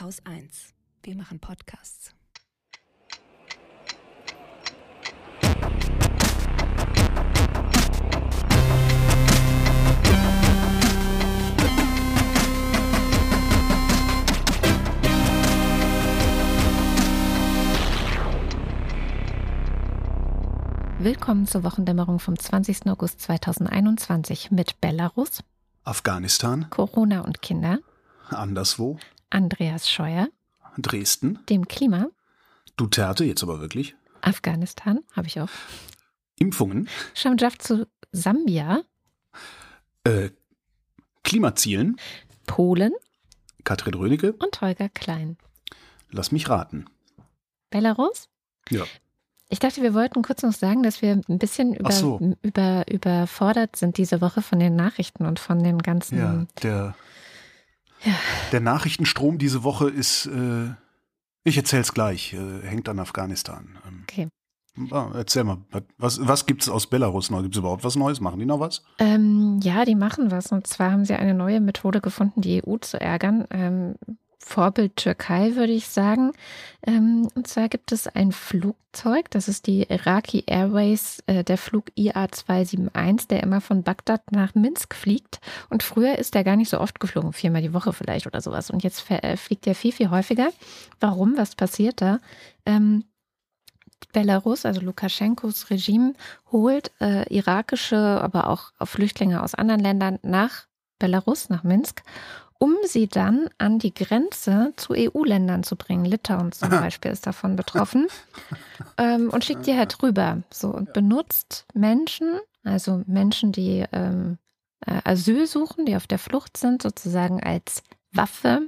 Haus 1. Wir machen Podcasts. Willkommen zur Wochendämmerung vom 20. August 2021 mit Belarus, Afghanistan, Corona und Kinder, anderswo, Andreas Scheuer, Dresden, dem Klima, Duterte, jetzt aber wirklich, Afghanistan, habe ich auch, Impfungen, Shamjaf zu Sambia, äh, Klimazielen, Polen Katrin Rönecke, und Holger Klein. lass mich raten. Belarus? Ja. Ich dachte, wir wollten kurz noch sagen, dass wir ein bisschen über, so. über, überfordert sind diese Woche von den Nachrichten und von den ganzen. Ja, der, Ja. der Nachrichtenstrom diese Woche ist, äh, ich erzähl's gleich, äh, hängt an Afghanistan. Ähm, Okay. ah, erzähl mal, was, was gibt's aus Belarus noch? Gibt's überhaupt was Neues? Machen die noch was? Ähm, ja, die machen was. Und zwar haben sie eine neue Methode gefunden, die EU zu ärgern. Ähm, Vorbild Türkei, würde ich sagen. Ähm, und zwar gibt es ein Flugzeug, das ist die Iraqi Airways, äh, der Flug IA271, der immer von Bagdad nach Minsk fliegt. Und früher ist der gar nicht so oft geflogen, viermal die Woche vielleicht oder sowas. Und jetzt äh, fliegt er viel, viel häufiger. Warum? Was passiert da? Ähm, Belarus, also Lukaschenkos Regime, holt äh, irakische, aber auch Flüchtlinge aus anderen Ländern nach Belarus, nach Minsk, um sie dann an die Grenze zu EU-Ländern zu bringen. Litauen zum Beispiel ist davon betroffen ähm, und schickt die halt rüber. So und benutzt Menschen, also Menschen, die ähm, äh, Asyl suchen, die auf der Flucht sind, sozusagen als Waffe,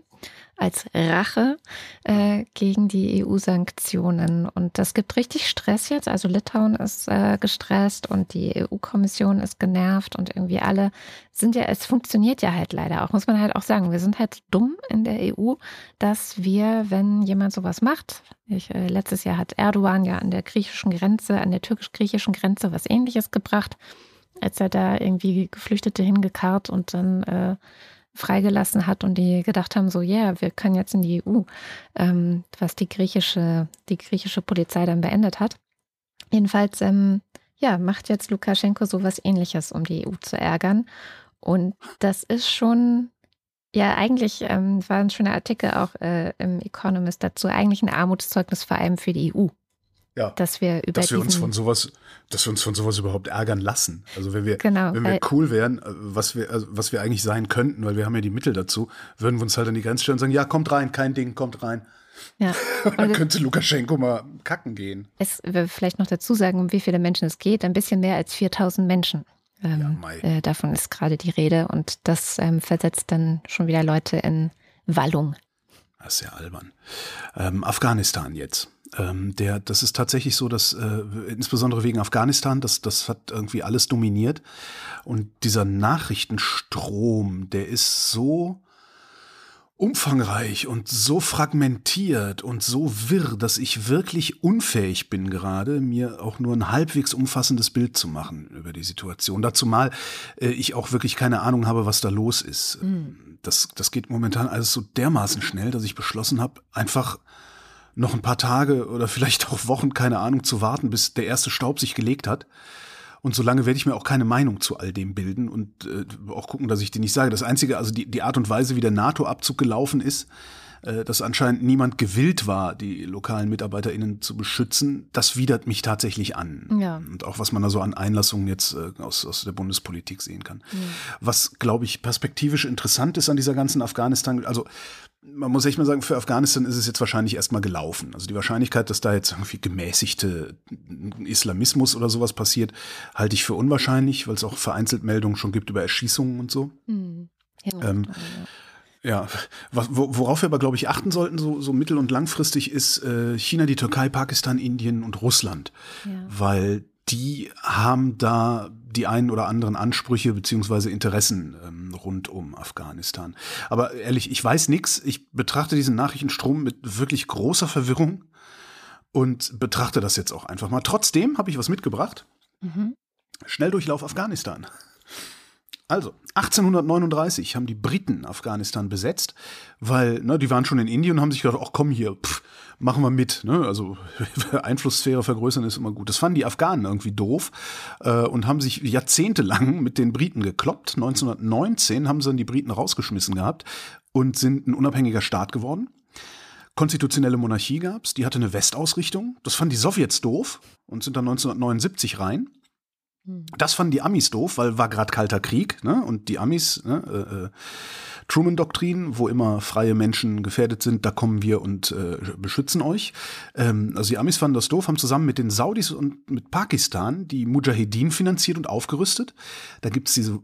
als Rache äh, gegen die EU-Sanktionen. Und das gibt richtig Stress jetzt. Also Litauen ist äh, gestresst und die EU-Kommission ist genervt und irgendwie alle sind ja, es funktioniert ja halt leider auch, muss man halt auch sagen. Wir sind halt dumm in der EU, dass wir, wenn jemand sowas macht, ich, äh, letztes Jahr hat Erdogan ja an der griechischen Grenze, an der türkisch-griechischen Grenze was ähnliches gebracht, als er da irgendwie Geflüchtete hingekarrt und dann äh, freigelassen hat und die gedacht haben, so, ja, yeah, wir können jetzt in die EU, ähm, was die griechische, die griechische Polizei dann beendet hat. Jedenfalls, ähm, ja, macht jetzt Lukaschenko sowas ähnliches, um die EU zu ärgern. Und das ist schon, ja, eigentlich ähm, war ein schöner Artikel auch äh, im Economist dazu, eigentlich ein Armutszeugnis vor allem für die EU. Ja. Dass wir über Dass wir uns von sowas, dass wir uns von sowas überhaupt ärgern lassen. Also wenn wir, Genau, wenn wir cool wären, äh, was wir, also was wir eigentlich sein könnten, weil wir haben ja die Mittel dazu, würden wir uns halt an die Grenze stellen und sagen, ja, kommt rein, kein Ding, kommt rein. ja. Dann könnte Lukaschenko mal kacken gehen. es wir vielleicht noch dazu sagen, um wie viele Menschen es geht, ein bisschen mehr als 4000 Menschen. Ähm, Ja, äh, davon ist gerade die Rede und das ähm, versetzt dann schon wieder Leute in Wallung. Das ist ja albern. Ähm, Afghanistan jetzt. Ähm, der, das ist tatsächlich so, dass äh, insbesondere wegen Afghanistan, das, das hat irgendwie alles dominiert. Und dieser Nachrichtenstrom, der ist so umfangreich und so fragmentiert und so wirr, dass ich wirklich unfähig bin gerade, mir auch nur ein halbwegs umfassendes Bild zu machen über die Situation. Dazu mal äh, ich auch wirklich keine Ahnung habe, was da los ist. Das, das geht momentan alles so dermaßen schnell, dass ich beschlossen habe, einfach noch ein paar Tage oder vielleicht auch Wochen, keine Ahnung, zu warten, bis der erste Staub sich gelegt hat. Und solange werde ich mir auch keine Meinung zu all dem bilden und äh, auch gucken, dass ich die nicht sage. Das Einzige, also die, die Art und Weise, wie der NATO-Abzug gelaufen ist, äh, dass anscheinend niemand gewillt war, die lokalen MitarbeiterInnen zu beschützen, das widert mich tatsächlich an. Ja. Und auch was man da so an Einlassungen jetzt äh, aus, aus der Bundespolitik sehen kann. Was, glaube ich, perspektivisch interessant ist an dieser ganzen Afghanistan, also man muss echt mal sagen, für Afghanistan ist es jetzt wahrscheinlich erstmal gelaufen. Also die Wahrscheinlichkeit, dass da jetzt irgendwie gemäßigte Islamismus oder sowas passiert, halte ich für unwahrscheinlich, weil es auch vereinzelt Meldungen schon gibt über Erschießungen und so. Hm. Ja, Ähm, Ja, worauf wir aber, glaube ich, achten sollten, so, so mittel- und langfristig, ist äh, China, die Türkei, Pakistan, Indien und Russland. ja. Weil die haben da die einen oder anderen Ansprüche beziehungsweise Interessen ähm, rund um Afghanistan. Aber ehrlich, ich weiß nichts. Ich betrachte diesen Nachrichtenstrom mit wirklich großer Verwirrung und betrachte das jetzt auch einfach mal. Trotzdem habe ich was mitgebracht. Mhm. Schnelldurchlauf Afghanistan. Also, 1839 haben die Briten Afghanistan besetzt, weil ne, die waren schon in Indien und haben sich gedacht, ach komm hier, pff, machen wir mit. Ne? Also Einflusssphäre vergrößern ist immer gut. Das fanden die Afghanen irgendwie doof äh, und haben sich jahrzehntelang mit den Briten gekloppt. 1919 haben sie dann die Briten rausgeschmissen gehabt und sind ein unabhängiger Staat geworden. Konstitutionelle Monarchie gab's, die hatte eine Westausrichtung. Das fanden die Sowjets doof und sind dann 1979 rein. Hm. Das fanden die Amis doof, weil war gerade kalter Krieg, ne? Und die Amis, ne, äh, äh, Truman-Doktrin, wo immer freie Menschen gefährdet sind, da kommen wir und äh, beschützen euch. Ähm, also die Amis fanden das doof, haben zusammen mit den Saudis und mit Pakistan die Mujahedin finanziert und aufgerüstet. Da gibt's diese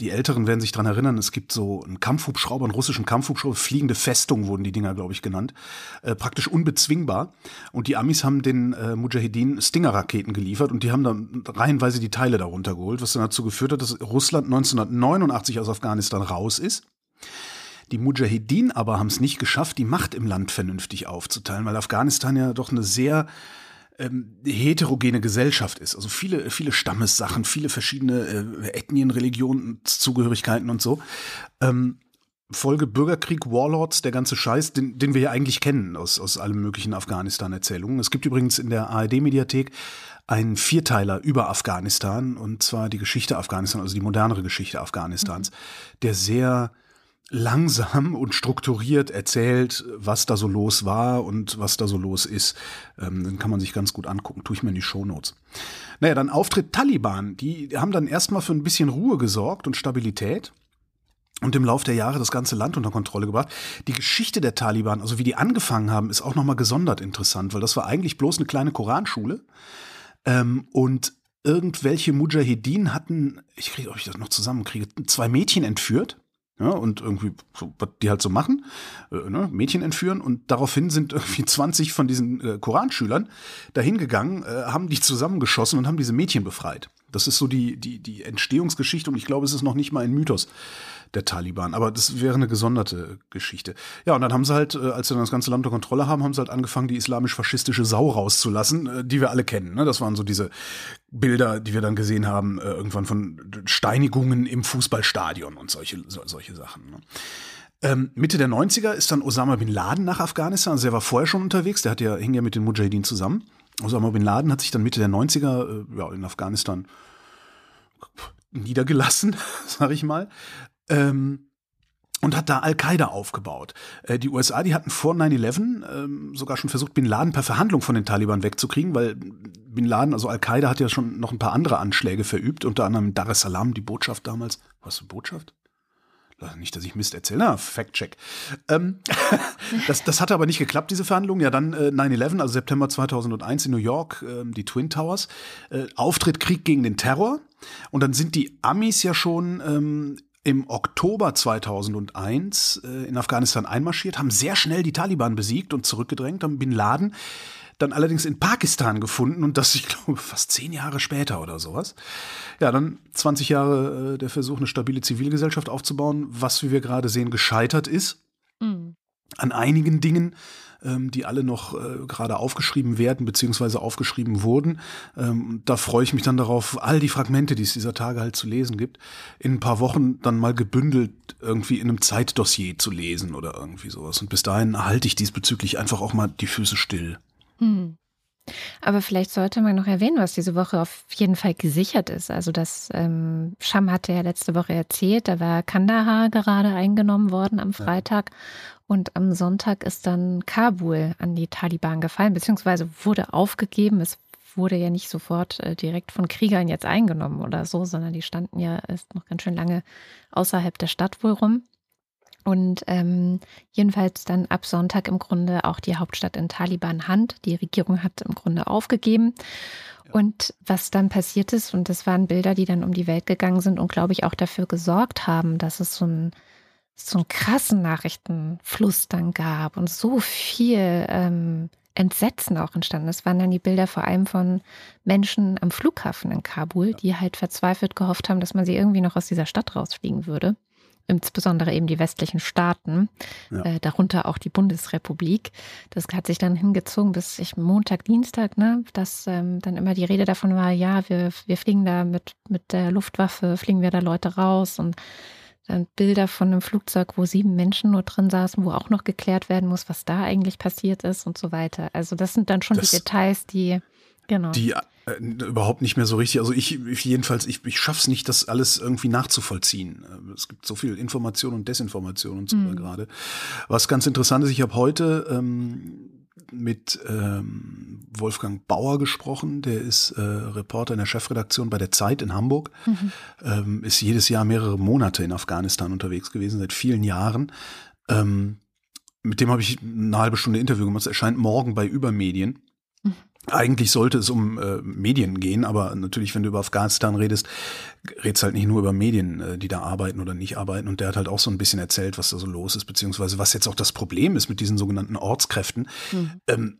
die Älteren werden sich dran erinnern, es gibt so einen Kampfhubschrauber, einen russischen Kampfhubschrauber, fliegende Festung wurden die Dinger, glaube ich, genannt. Äh, praktisch unbezwingbar. Und die Amis haben den äh, Mujahedin Stinger-Raketen geliefert und die haben dann reihenweise die Teile darunter geholt, was dann dazu geführt hat, dass Russland 1989 aus Afghanistan raus ist. Die Mujahedin aber haben es nicht geschafft, die Macht im Land vernünftig aufzuteilen, weil Afghanistan ja doch eine sehr ähm, heterogene Gesellschaft ist. Also viele, viele Stammessachen, viele verschiedene äh, Ethnien, Religionen, Zugehörigkeiten und so. Ähm, Folge Bürgerkrieg, Warlords, der ganze Scheiß, den, den wir ja eigentlich kennen aus, aus allen möglichen Afghanistan-Erzählungen. Es gibt übrigens in der ARD-Mediathek einen Vierteiler über Afghanistan und zwar die Geschichte Afghanistan, also die modernere Geschichte Afghanistans, mhm. der sehr langsam und strukturiert erzählt, was da so los war und was da so los ist. Ähm, dann kann man sich ganz gut angucken. Tue ich mir in die Shownotes. Naja, dann Auftritt Taliban. Die haben dann erstmal für ein bisschen Ruhe gesorgt und Stabilität und im Laufe der Jahre das ganze Land unter Kontrolle gebracht. Die Geschichte der Taliban, also wie die angefangen haben, ist auch nochmal gesondert interessant, weil das war eigentlich bloß eine kleine Koranschule. Ähm, und irgendwelche Mujahedin hatten, ich kriege, ob ich das noch zusammenkriege, zwei Mädchen entführt ja, und irgendwie, so, was die halt so machen, äh, ne, Mädchen entführen und daraufhin sind irgendwie 20 von diesen äh, Koranschülern dahin gegangen, äh, haben die zusammengeschossen und haben diese Mädchen befreit. Das ist so die, die, die Entstehungsgeschichte und ich glaube, es ist noch nicht mal ein Mythos der Taliban. Aber das wäre eine gesonderte Geschichte. Ja, und dann haben sie halt, äh, als sie dann das ganze Land unter Kontrolle haben, haben sie halt angefangen, die islamisch-faschistische Sau rauszulassen, äh, die wir alle kennen. Ne? Das waren so diese Bilder, die wir dann gesehen haben, äh, irgendwann von Steinigungen im Fußballstadion und solche, solche Sachen. Ne? Ähm, Mitte der 90er ist dann Osama bin Laden nach Afghanistan. Also er war vorher schon unterwegs, der hat ja, hing ja mit den Mujahideen zusammen. Osama bin Laden hat sich dann Mitte der 90er äh, ja, in Afghanistan niedergelassen, sag ich mal. Ähm, und hat da Al-Qaida aufgebaut. Äh, die USA, die hatten vor 9-11 ähm, sogar schon versucht, Bin Laden per Verhandlung von den Taliban wegzukriegen, weil Bin Laden, also Al-Qaida hat ja schon noch ein paar andere Anschläge verübt, unter anderem Dar es Salaam, die Botschaft damals. Was für Botschaft? Nicht, dass ich Mist erzähle, na, Fact-Check. Ähm, das, das hatte aber nicht geklappt, diese Verhandlung. Ja, dann äh, 9-11, also September 2001 in New York, äh, die Twin Towers. Äh, Auftritt Krieg gegen den Terror. Und dann sind die Amis ja schon ähm, im Oktober 2001 äh, in Afghanistan einmarschiert, haben sehr schnell die Taliban besiegt und zurückgedrängt, haben Bin Laden dann allerdings in Pakistan gefunden und das, ich glaube, fast zehn Jahre später oder sowas. Ja, dann 20 Jahre äh, der Versuch, eine stabile Zivilgesellschaft aufzubauen, was, wie wir gerade sehen, gescheitert ist. Mhm. An einigen Dingen ähm, die alle noch äh, gerade aufgeschrieben werden, beziehungsweise aufgeschrieben wurden. Ähm, da freue ich mich dann darauf, all die Fragmente, die es dieser Tage halt zu lesen gibt, in ein paar Wochen dann mal gebündelt irgendwie in einem Zeitdossier zu lesen oder irgendwie sowas. Und bis dahin halte ich diesbezüglich einfach auch mal die Füße still. Hm. Aber vielleicht sollte man noch erwähnen, was diese Woche auf jeden Fall gesichert ist. Also das ähm, Scham hatte ja letzte Woche erzählt, da war Kandahar gerade eingenommen worden am Freitag. Ja. Und am Sonntag ist dann Kabul an die Taliban gefallen, beziehungsweise wurde aufgegeben. Es wurde ja nicht sofort äh, direkt von Kriegern jetzt eingenommen oder so, sondern die standen ja erst noch ganz schön lange außerhalb der Stadt wohl rum. Und ähm, jedenfalls dann ab Sonntag im Grunde auch die Hauptstadt in Taliban-Hand. Die Regierung hat im Grunde aufgegeben. Und was dann passiert ist, und das waren Bilder, die dann um die Welt gegangen sind und glaube ich auch dafür gesorgt haben, dass es so ein so einen krassen Nachrichtenfluss dann gab und so viel ähm, Entsetzen auch entstanden. Es waren dann die Bilder vor allem von Menschen am Flughafen in Kabul, die halt verzweifelt gehofft haben, dass man sie irgendwie noch aus dieser Stadt rausfliegen würde. insbesondere eben die westlichen Staaten, ja. äh, darunter auch die Bundesrepublik. Das hat sich dann hingezogen bis ich Montag, Dienstag, ne, dass ähm, dann immer die Rede davon war, ja, wir, wir fliegen da mit, mit der Luftwaffe, fliegen wir da Leute raus und Bilder von einem Flugzeug, wo sieben Menschen nur drin saßen, wo auch noch geklärt werden muss, was da eigentlich passiert ist und so weiter. Also das sind dann schon das, die Details, die genau. Die äh, überhaupt nicht mehr so richtig. Also ich, ich jedenfalls, ich, ich schaff's nicht, das alles irgendwie nachzuvollziehen. Äh, es gibt so viel Information und Desinformation und so mhm. gerade. Was ganz interessant ist, ich habe heute ähm, mit ähm, Wolfgang Bauer gesprochen. Der ist äh, Reporter in der Chefredaktion bei der Zeit in Hamburg. Mhm. Ähm, ist jedes Jahr mehrere Monate in Afghanistan unterwegs gewesen, seit vielen Jahren. Ähm, mit dem habe ich eine halbe Stunde Interview gemacht. Es erscheint morgen bei Übermedien. Eigentlich sollte es um äh, Medien gehen, aber natürlich, wenn du über Afghanistan redest, redest halt nicht nur über Medien, äh, die da arbeiten oder nicht arbeiten. Und der hat halt auch so ein bisschen erzählt, was da so los ist, beziehungsweise was jetzt auch das Problem ist mit diesen sogenannten Ortskräften. Mhm. Ähm,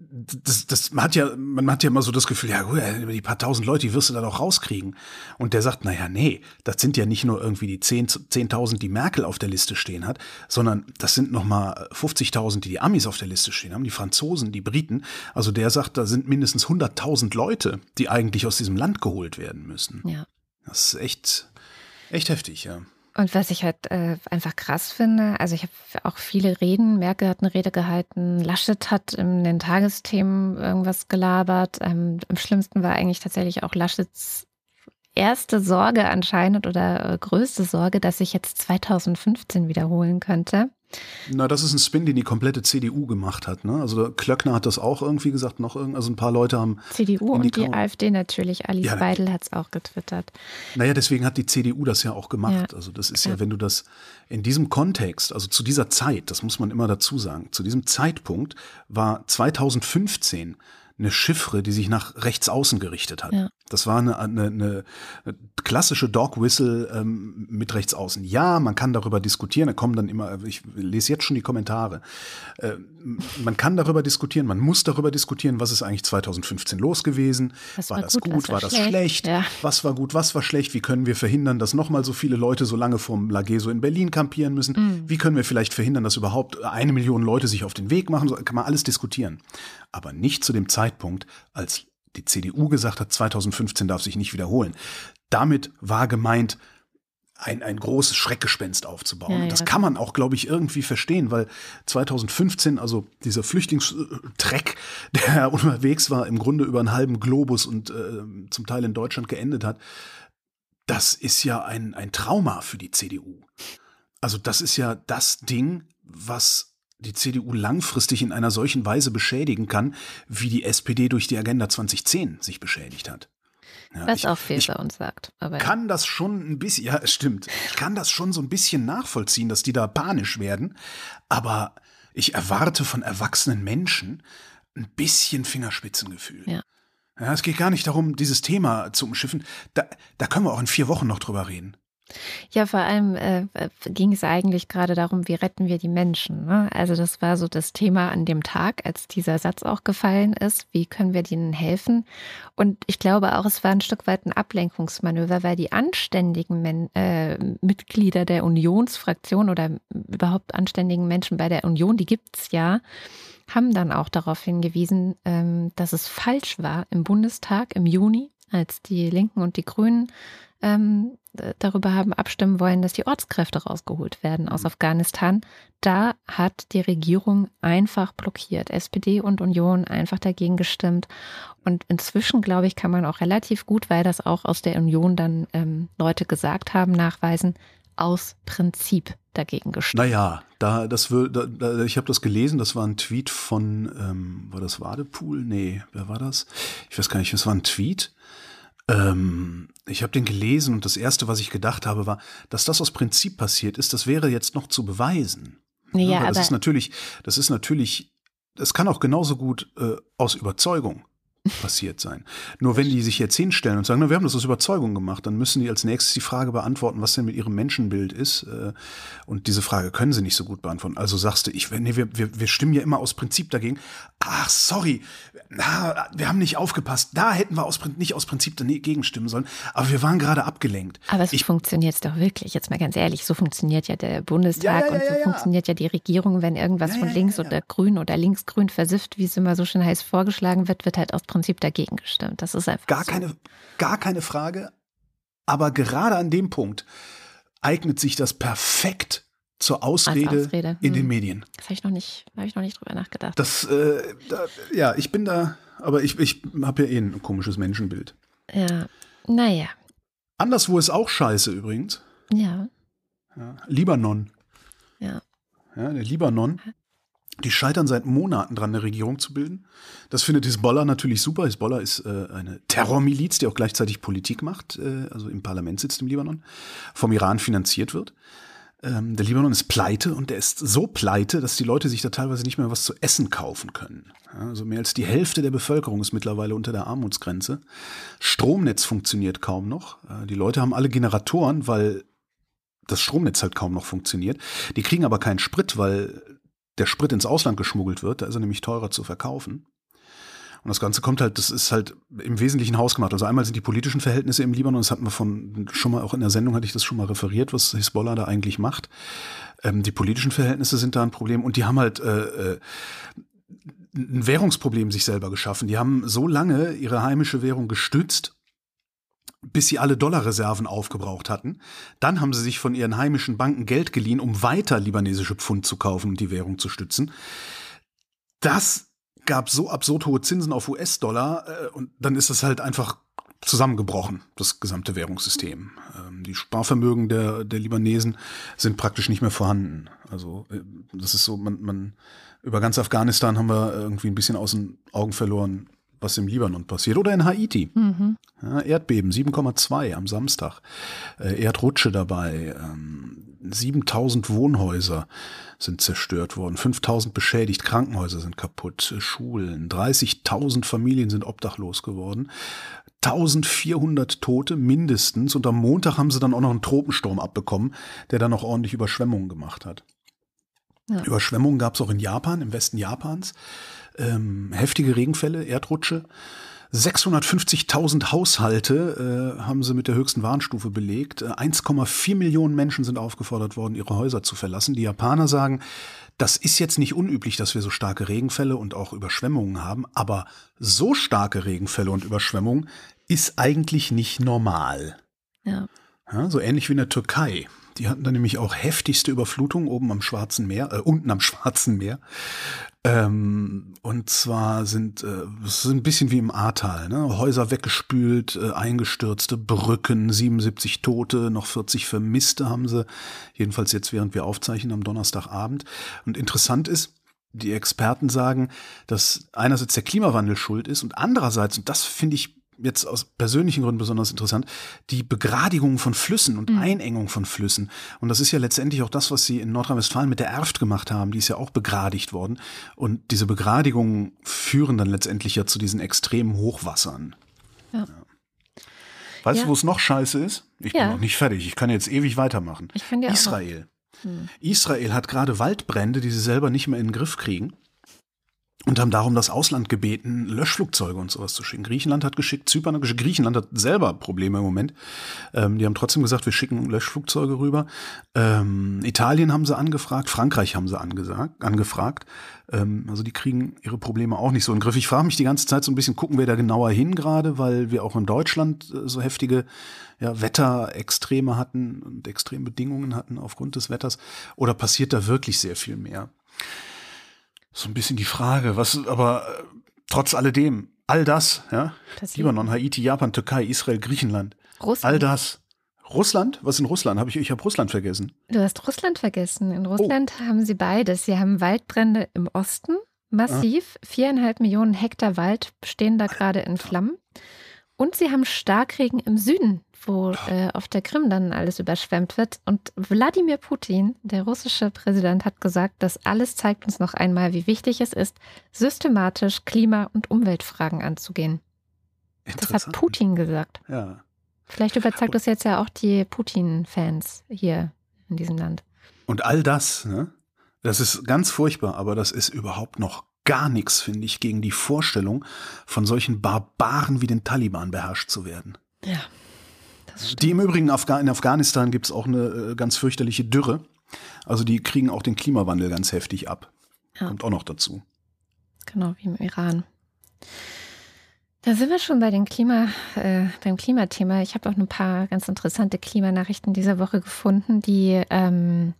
das, das man hat ja, man hat ja immer so das Gefühl, ja, gut, die paar tausend Leute, die wirst du da doch rauskriegen. Und der sagt, naja, nee, das sind ja nicht nur irgendwie die 10.000, die Merkel auf der Liste stehen hat, sondern das sind nochmal 50.000, die die Amis auf der Liste stehen haben, die Franzosen, die Briten. Also der sagt, da sind mindestens 100.000 Leute, die eigentlich aus diesem Land geholt werden müssen. Ja. Das ist echt, echt heftig, ja. Und was ich halt äh, einfach krass finde, also ich habe auch viele Reden, Merkel hat eine Rede gehalten, Laschet hat in den Tagesthemen irgendwas gelabert. Ähm, am schlimmsten war eigentlich tatsächlich auch Laschets erste Sorge anscheinend oder äh, größte Sorge, dass sich jetzt 2015 wiederholen könnte. Na, das ist ein Spin, den die komplette CDU gemacht hat. Ne? Also Klöckner hat das auch irgendwie gesagt, noch irgend, also ein paar Leute haben. CDU und die AfD natürlich. Alice ja, Weidel hat es auch getwittert. Naja, deswegen hat die CDU das ja auch gemacht. Ja. Also das ist ja. ja, wenn du das in diesem Kontext, also zu dieser Zeit, das muss man immer dazu sagen, zu diesem Zeitpunkt war 2015 eine Chiffre, die sich nach rechts außen gerichtet hat. Ja. Das war eine, eine, eine klassische Dog Whistle ähm, mit rechts außen. Ja, man kann darüber diskutieren. Da kommen dann immer, ich lese jetzt schon die Kommentare. Äh, man kann darüber diskutieren, man muss darüber diskutieren, was ist eigentlich 2015 los gewesen? Was war, war das gut, gut war, war, das schlecht? schlecht? Ja. Was war gut, was war schlecht? Wie können wir verhindern, dass nochmal so viele Leute so lange vom Lageso in Berlin kampieren müssen? Mhm. Wie können wir vielleicht verhindern, dass überhaupt eine Million Leute sich auf den Weg machen? So kann man alles diskutieren. Aber nicht zu dem Zeitpunkt, als die CDU gesagt hat, 2015 darf sich nicht wiederholen. Damit war gemeint, ein, ein großes Schreckgespenst aufzubauen. Ja, ja. Und das kann man auch, glaube ich, irgendwie verstehen, weil 2015, also dieser Flüchtlingstreck, der unterwegs war, im Grunde über einen halben Globus und äh, zum Teil in Deutschland geendet hat, das ist ja ein, ein Trauma für die CDU. Also das ist ja das Ding, was die CDU langfristig in einer solchen Weise beschädigen kann, wie die SPD durch die Agenda 2010 sich beschädigt hat. Ja, Was ich, auch viel bei uns sagt. Aber kann das schon ein bisschen, ja, es stimmt. Ich kann das schon so ein bisschen nachvollziehen, dass die da panisch werden. Aber ich erwarte von erwachsenen Menschen ein bisschen Fingerspitzengefühl. Ja. Ja, es geht gar nicht darum, dieses Thema zu umschiffen. Da, da können wir auch in vier Wochen noch drüber reden. Ja, vor allem äh, ging es eigentlich gerade darum, wie retten wir die Menschen. Ne? Also das war so das Thema an dem Tag, als dieser Satz auch gefallen ist. Wie können wir denen helfen? Und ich glaube auch, es war ein Stück weit ein Ablenkungsmanöver, weil die anständigen Men äh, Mitglieder der Unionsfraktion oder überhaupt anständigen Menschen bei der Union, die gibt's ja, haben dann auch darauf hingewiesen, ähm, dass es falsch war im Bundestag im Juni, als die Linken und die Grünen ähm, darüber haben abstimmen wollen, dass die Ortskräfte rausgeholt werden aus mhm. Afghanistan. Da hat die Regierung einfach blockiert. SPD und Union einfach dagegen gestimmt. Und inzwischen, glaube ich, kann man auch relativ gut, weil das auch aus der Union dann ähm, Leute gesagt haben, nachweisen, aus Prinzip dagegen gestimmt. Naja, da, das will, da, da, ich habe das gelesen, das war ein Tweet von, ähm, war das Wadepool? Nee, wer war das? Ich weiß gar nicht, es war ein Tweet ähm, ich habe den gelesen und das Erste, was ich gedacht habe, war, dass das aus Prinzip passiert ist, das wäre jetzt noch zu beweisen. Ja, ja das ist natürlich, das ist natürlich, das kann auch genauso gut äh, aus Überzeugung passiert sein. Nur wenn die sich jetzt hinstellen und sagen, na, wir haben das aus Überzeugung gemacht, dann müssen die als nächstes die Frage beantworten, was denn mit ihrem Menschenbild ist. äh, Und diese Frage können sie nicht so gut beantworten. Also sagst du, ich, nee, wir, wir, wir stimmen ja immer aus Prinzip dagegen. Ach, sorry, na, wir haben nicht aufgepasst. Da hätten wir aus, nicht aus Prinzip dagegen stimmen sollen. Aber wir waren gerade abgelenkt. Aber so funktioniert es doch wirklich. Jetzt mal ganz ehrlich, so funktioniert ja der Bundestag Ja, ja, und so ja, funktioniert ja die Regierung, wenn irgendwas von links oder grün oder linksgrün versifft, wie es immer so schön heißt, vorgeschlagen wird, wird halt aus Prinzip dagegen gestimmt. Das ist einfach Gar so. keine, gar keine Frage. Aber gerade an dem Punkt eignet sich das perfekt zur Ausrede, Ausrede, in den hm. Medien. Das habe ich noch nicht, habe ich noch nicht drüber nachgedacht. Das, äh, da, ja, ich bin da, aber ich, ich habe ja eh ein komisches Menschenbild. ja. Naja. Anderswo ist auch scheiße übrigens. Ja. Ja, Libanon. Ja. Ja, der Libanon. Die scheitern seit Monaten dran, eine Regierung zu bilden. Das findet Hisbollah natürlich super. Hisbollah ist äh, eine Terrormiliz, die auch gleichzeitig Politik macht, äh, also im Parlament sitzt im Libanon, vom Iran finanziert wird. Ähm, der Libanon ist pleite und der ist so pleite, dass die Leute sich da teilweise nicht mehr was zu essen kaufen können. Ja, also mehr als die Hälfte der Bevölkerung ist mittlerweile unter der Armutsgrenze. Stromnetz funktioniert kaum noch. Äh, die Leute haben alle Generatoren, weil das Stromnetz halt kaum noch funktioniert. Die kriegen aber keinen Sprit, weil der Sprit ins Ausland geschmuggelt wird. Da ist er nämlich teurer zu verkaufen. Und das Ganze kommt halt, das ist halt im Wesentlichen hausgemacht. Also einmal sind die politischen Verhältnisse im Libanon, das hatten wir von schon mal, auch in der Sendung hatte ich das schon mal referiert, was Hisbollah da eigentlich macht. Ähm, die politischen Verhältnisse sind da ein Problem und die haben halt äh, äh, ein Währungsproblem sich selber geschaffen. Die haben so lange ihre heimische Währung gestützt, bis sie alle Dollarreserven aufgebraucht hatten. Dann haben sie sich von ihren heimischen Banken Geld geliehen, um weiter libanesische Pfund zu kaufen und die Währung zu stützen. Das gab so absurd hohe Zinsen auf US-Dollar äh, und dann ist das halt einfach zusammengebrochen, das gesamte Währungssystem. Ähm, die Sparvermögen der, der Libanesen sind praktisch nicht mehr vorhanden. Also äh, das ist so, man, man über ganz Afghanistan haben wir irgendwie ein bisschen aus den Augen verloren, was im Libanon passiert. Oder in Haiti. Mhm. Ja, Erdbeben 7,2 am Samstag. Äh, Erdrutsche dabei. Ähm, 7000 Wohnhäuser sind zerstört worden. 5000 beschädigt. Krankenhäuser sind kaputt. äh, Schulen. 30.000 Familien sind obdachlos geworden. 1400 Tote mindestens. Und am Montag haben sie dann auch noch einen Tropensturm abbekommen, der dann noch ordentlich Überschwemmungen gemacht hat. Ja. Überschwemmungen gab es auch in Japan, im Westen Japans. Ähm, heftige Regenfälle, Erdrutsche. 650.000 Haushalte äh, haben sie mit der höchsten Warnstufe belegt. Äh, 1,4 Millionen Menschen sind aufgefordert worden, ihre Häuser zu verlassen. Die Japaner sagen, das ist jetzt nicht unüblich, dass wir so starke Regenfälle und auch Überschwemmungen haben, aber so starke Regenfälle und Überschwemmungen ist eigentlich nicht normal. Ja. Ja, so ähnlich wie in der Türkei. Die hatten dann nämlich auch heftigste Überflutungen oben am Schwarzen Meer, äh, unten am Schwarzen Meer. Ähm, und zwar sind äh, es ist ein bisschen wie im Ahrtal, ne? Häuser weggespült, äh, eingestürzte Brücken, 77 Tote, noch 40 Vermisste haben sie. Jedenfalls jetzt, während wir aufzeichnen am Donnerstagabend. Und interessant ist, die Experten sagen, dass einerseits der Klimawandel schuld ist und andererseits, und das finde ich jetzt aus persönlichen Gründen besonders interessant, die Begradigung von Flüssen und Einengung von Flüssen. Und das ist ja letztendlich auch das, was sie in Nordrhein-Westfalen mit der Erft gemacht haben. Die ist ja auch begradigt worden. Und diese Begradigungen führen dann letztendlich ja zu diesen extremen Hochwassern. Ja. Weißt Ja. du, wo es noch scheiße ist? Ich Ja. bin noch nicht fertig. Ich kann jetzt ewig weitermachen. Ich finde ja auch. Israel. Hm. Israel hat gerade Waldbrände, die sie selber nicht mehr in den Griff kriegen. Und haben darum das Ausland gebeten, Löschflugzeuge und sowas zu schicken. Griechenland hat geschickt, Zypern hat geschickt. Griechenland hat selber Probleme im Moment. Ähm, die haben trotzdem gesagt, wir schicken Löschflugzeuge rüber. Ähm, Italien haben sie angefragt, Frankreich haben sie angesagt, angefragt. Ähm, also die kriegen ihre Probleme auch nicht so in den Griff. Ich frage mich die ganze Zeit so ein bisschen, gucken wir da genauer hin gerade, weil wir auch in Deutschland äh, so heftige ja, Wetterextreme hatten und Extrembedingungen hatten aufgrund des Wetters. Oder passiert da wirklich sehr viel mehr? So ein bisschen die Frage, was aber äh, trotz alledem, all das, ja, Passiert. Libanon, Haiti, Japan, Türkei, Israel, Griechenland, Russland. all das. Russland? Was in Russland? Hab ich ich habe Russland vergessen. Du hast Russland vergessen. Oh. In Russland haben sie beides. Sie haben Waldbrände im Osten, massiv. Viereinhalb Millionen Hektar Wald stehen da gerade in Flammen. Und sie haben Starkregen im Süden. Wo äh, auf der Krim dann alles überschwemmt wird. Und Wladimir Putin, der russische Präsident, hat gesagt, das alles zeigt uns noch einmal, wie wichtig es ist, systematisch Klima- und Umweltfragen anzugehen. Das hat Putin gesagt. Ja. Vielleicht überzeugt das jetzt ja auch die Putin-Fans hier in diesem Land. Und all das, ne? Das ist ganz furchtbar, aber das ist überhaupt noch gar nichts, finde ich, gegen die Vorstellung, von solchen Barbaren wie den Taliban beherrscht zu werden. Ja. Die im Übrigen in Afghanistan gibt es auch eine äh, ganz fürchterliche Dürre. Also die kriegen auch den Klimawandel ganz heftig ab. Ja. Kommt auch noch dazu. Genau, wie im Iran. Da sind wir schon bei den Klima, äh, beim Klimathema. Ich habe auch ein paar ganz interessante Klimanachrichten dieser Woche gefunden, die ähm,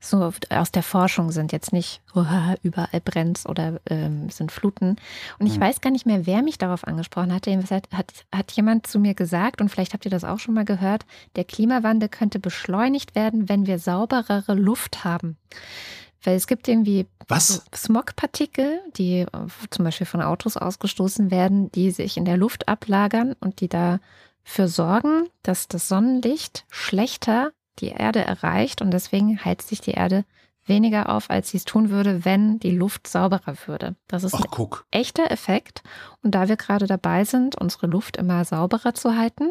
so aus der Forschung sind, jetzt nicht oh, überall brennt oder ähm, sind Fluten. Und ich mhm. weiß gar nicht mehr, wer mich darauf angesprochen hat. Hat, hat. hat jemand zu mir gesagt, und vielleicht habt ihr das auch schon mal gehört, der Klimawandel könnte beschleunigt werden, wenn wir sauberere Luft haben. Weil es gibt irgendwie Was? Smogpartikel, die äh, zum Beispiel von Autos ausgestoßen werden, die sich in der Luft ablagern und die dafür sorgen, dass das Sonnenlicht schlechter die Erde erreicht und deswegen heizt sich die Erde weniger auf, als sie es tun würde, wenn die Luft sauberer würde. Das ist Ach, ein guck. echter Effekt. Und da wir gerade dabei sind, unsere Luft immer sauberer zu halten,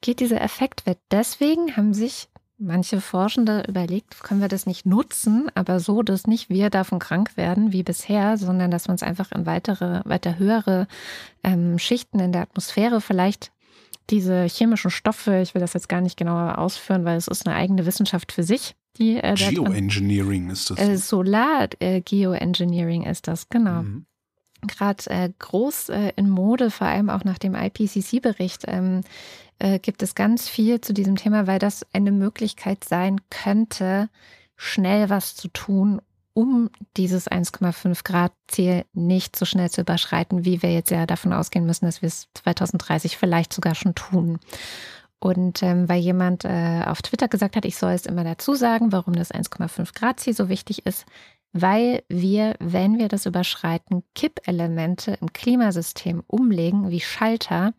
geht dieser Effekt weg. Deswegen haben sich manche Forschende überlegt, können wir das nicht nutzen, aber so, dass nicht wir davon krank werden wie bisher, sondern dass wir uns einfach in weitere, weiter höhere ähm, Schichten in der Atmosphäre vielleicht diese chemischen Stoffe, ich will das jetzt gar nicht genauer ausführen, weil es ist eine eigene Wissenschaft für sich. Die, äh, Geoengineering ist das. Äh, Solar-Geoengineering äh, ist das, genau. Mhm. Gerade äh, groß äh, in Mode, vor allem auch nach dem IPCC-Bericht, ähm, äh, gibt es ganz viel zu diesem Thema, weil das eine Möglichkeit sein könnte, schnell was zu tun, um dieses 1,5 Grad Ziel nicht so schnell zu überschreiten, wie wir jetzt ja davon ausgehen müssen, dass wir es 2030 vielleicht sogar schon tun. Und ähm, weil jemand äh, auf Twitter gesagt hat, ich soll es immer dazu sagen, warum das 1,5 Grad Ziel so wichtig ist, weil wir, wenn wir das überschreiten, Kippelemente im Klimasystem umlegen, wie Schalter,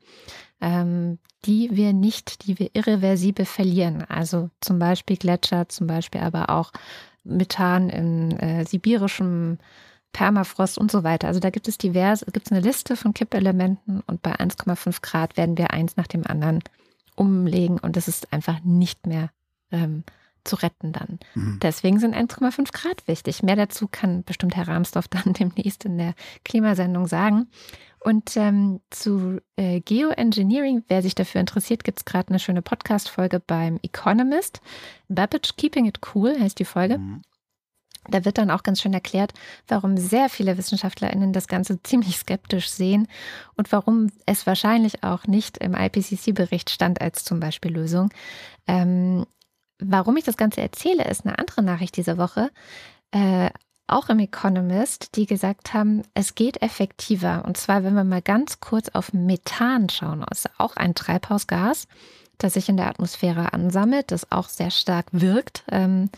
ähm, die wir nicht, die wir irreversibel verlieren. Also zum Beispiel Gletscher, zum Beispiel aber auch Methan in äh, sibirischem Permafrost und so weiter. Also da gibt es diverse, gibt es eine Liste von Kippelementen und bei 1,5 Grad werden wir eins nach dem anderen umlegen und das ist einfach nicht mehr ähm, zu retten dann. Mhm. Deswegen sind 1,5 Grad wichtig. Mehr dazu kann bestimmt Herr Rahmsdorf dann demnächst in der Klimasendung sagen. Und ähm, zu äh, Geoengineering, wer sich dafür interessiert, gibt es gerade eine schöne Podcast-Folge beim Economist. Babbage Keeping It Cool heißt die Folge. Mhm. Da wird dann auch ganz schön erklärt, warum sehr viele WissenschaftlerInnen das Ganze ziemlich skeptisch sehen und warum es wahrscheinlich auch nicht im IPCC-Bericht stand als zum Beispiel Lösung. Ähm, warum ich das Ganze erzähle, ist eine andere Nachricht diese Woche. Äh, auch im Economist, die gesagt haben, es geht effektiver. Und zwar, wenn wir mal ganz kurz auf Methan schauen, das ist auch ein Treibhausgas, das sich in der Atmosphäre ansammelt, das auch sehr stark wirkt. Ähm,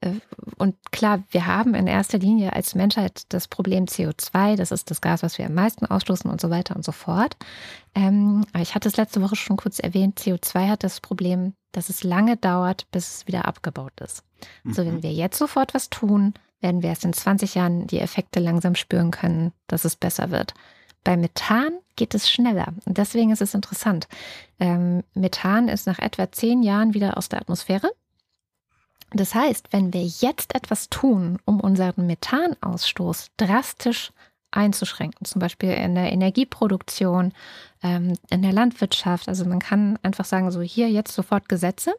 äh, und klar, wir haben in erster Linie als Menschheit das Problem CO2, das ist das Gas, was wir am meisten ausstoßen und so weiter und so fort. Ähm, ich hatte es letzte Woche schon kurz erwähnt, CO2 hat das Problem, dass es lange dauert, bis es wieder abgebaut ist. Also mhm. wenn wir jetzt sofort was tun, werden wir erst in 20 Jahren die Effekte langsam spüren können, dass es besser wird. Bei Methan geht es schneller. Und deswegen ist es interessant. Ähm, Methan ist nach etwa zehn Jahren wieder aus der Atmosphäre. Das heißt, wenn wir jetzt etwas tun, um unseren Methanausstoß drastisch einzuschränken, zum Beispiel in der Energieproduktion, ähm, in der Landwirtschaft, also man kann einfach sagen, so hier jetzt sofort Gesetze,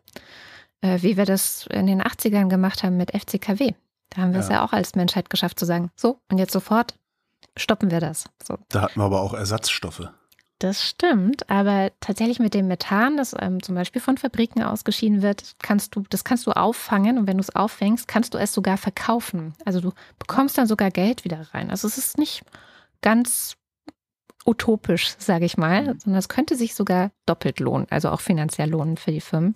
äh, wie wir das in den 80ern gemacht haben mit FCKW. Da haben wir ja. es ja auch als Menschheit geschafft zu sagen, so, und jetzt sofort stoppen wir das. So. Da hatten wir aber auch Ersatzstoffe. Das stimmt, aber tatsächlich mit dem Methan, das ähm, zum Beispiel von Fabriken ausgeschieden wird, kannst du, das kannst du auffangen und wenn du es auffängst, kannst du es sogar verkaufen. Also du bekommst dann sogar Geld wieder rein. Also es ist nicht ganz utopisch, sage ich mal, mhm. sondern es könnte sich sogar doppelt lohnen, also auch finanziell lohnen für die Firmen,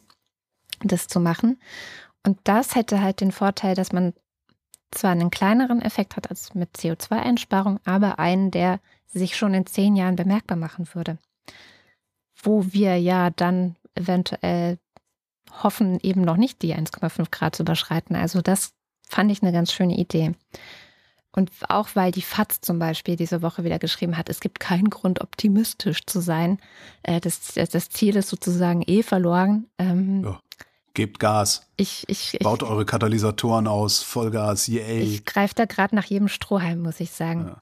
das zu machen. Und das hätte halt den Vorteil, dass man zwar einen kleineren Effekt hat als mit CO2-Einsparung, aber einen, der sich schon in zehn Jahren bemerkbar machen würde. Wo wir ja dann eventuell hoffen, eben noch nicht die 1,5 Grad zu überschreiten. Also das fand ich eine ganz schöne Idee. Und auch weil die FAZ zum Beispiel diese Woche wieder geschrieben hat, es gibt keinen Grund, optimistisch zu sein. Äh, das, das Ziel ist sozusagen eh verloren. Ähm, ja. Gebt Gas. Ich, ich, Baut eure Katalysatoren aus, Vollgas, yay. Ich greife da gerade nach jedem Strohhalm, muss ich sagen. Ja.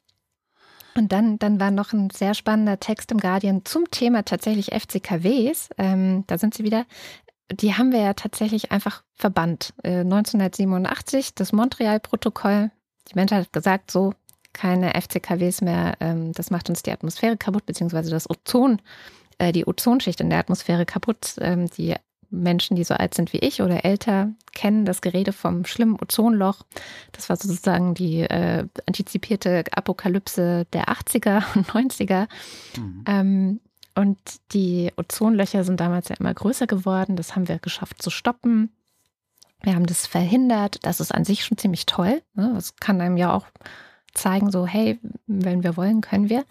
Und dann, dann war noch ein sehr spannender Text im Guardian zum Thema tatsächlich FCKWs. Ähm, da sind sie wieder. Die haben wir ja tatsächlich einfach verbannt. Äh, 1987, das Montreal-Protokoll. Die Menschheit hat gesagt, so keine FCKWs mehr. Ähm, das macht uns die Atmosphäre kaputt, beziehungsweise das Ozon, äh, die Ozonschicht in der Atmosphäre kaputt. Ähm, die Menschen, die so alt sind wie ich oder älter, kennen das Gerede vom schlimmen Ozonloch. Das war sozusagen die äh, antizipierte Apokalypse der 80er und 90er. Mhm. Ähm, und die Ozonlöcher sind damals ja immer größer geworden. Das haben wir geschafft zu stoppen. Wir haben das verhindert. Das ist an sich schon ziemlich toll. Ne? Das kann einem ja auch zeigen, so, hey, wenn wir wollen, können wir.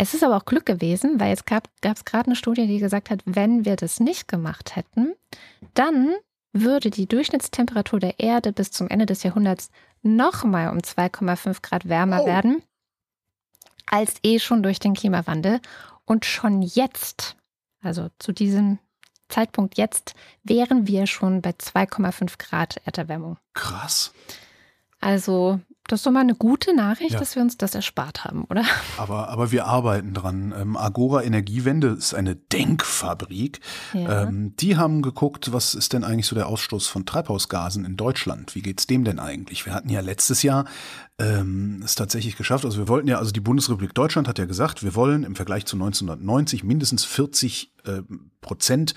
Es ist aber auch Glück gewesen, weil es gab es gerade eine Studie, die gesagt hat, wenn wir das nicht gemacht hätten, dann würde die Durchschnittstemperatur der Erde bis zum Ende des Jahrhunderts nochmal um 2,5 Grad wärmer oh. werden, als eh schon durch den Klimawandel. Und schon jetzt, also zu diesem Zeitpunkt jetzt, wären wir schon bei 2,5 Grad Erderwärmung. Krass. Also das ist doch mal eine gute Nachricht, ja. dass wir uns das erspart haben, oder? Aber, aber wir arbeiten dran. Ähm, Agora Energiewende ist eine Denkfabrik. Ja. Ähm, die haben geguckt, was ist denn eigentlich so der Ausstoß von Treibhausgasen in Deutschland? Wie geht's dem denn eigentlich? Wir hatten ja letztes Jahr ähm, es tatsächlich geschafft. Also wir wollten ja, also die Bundesrepublik Deutschland hat ja gesagt, wir wollen im Vergleich zu 1990 mindestens 40 äh, Prozent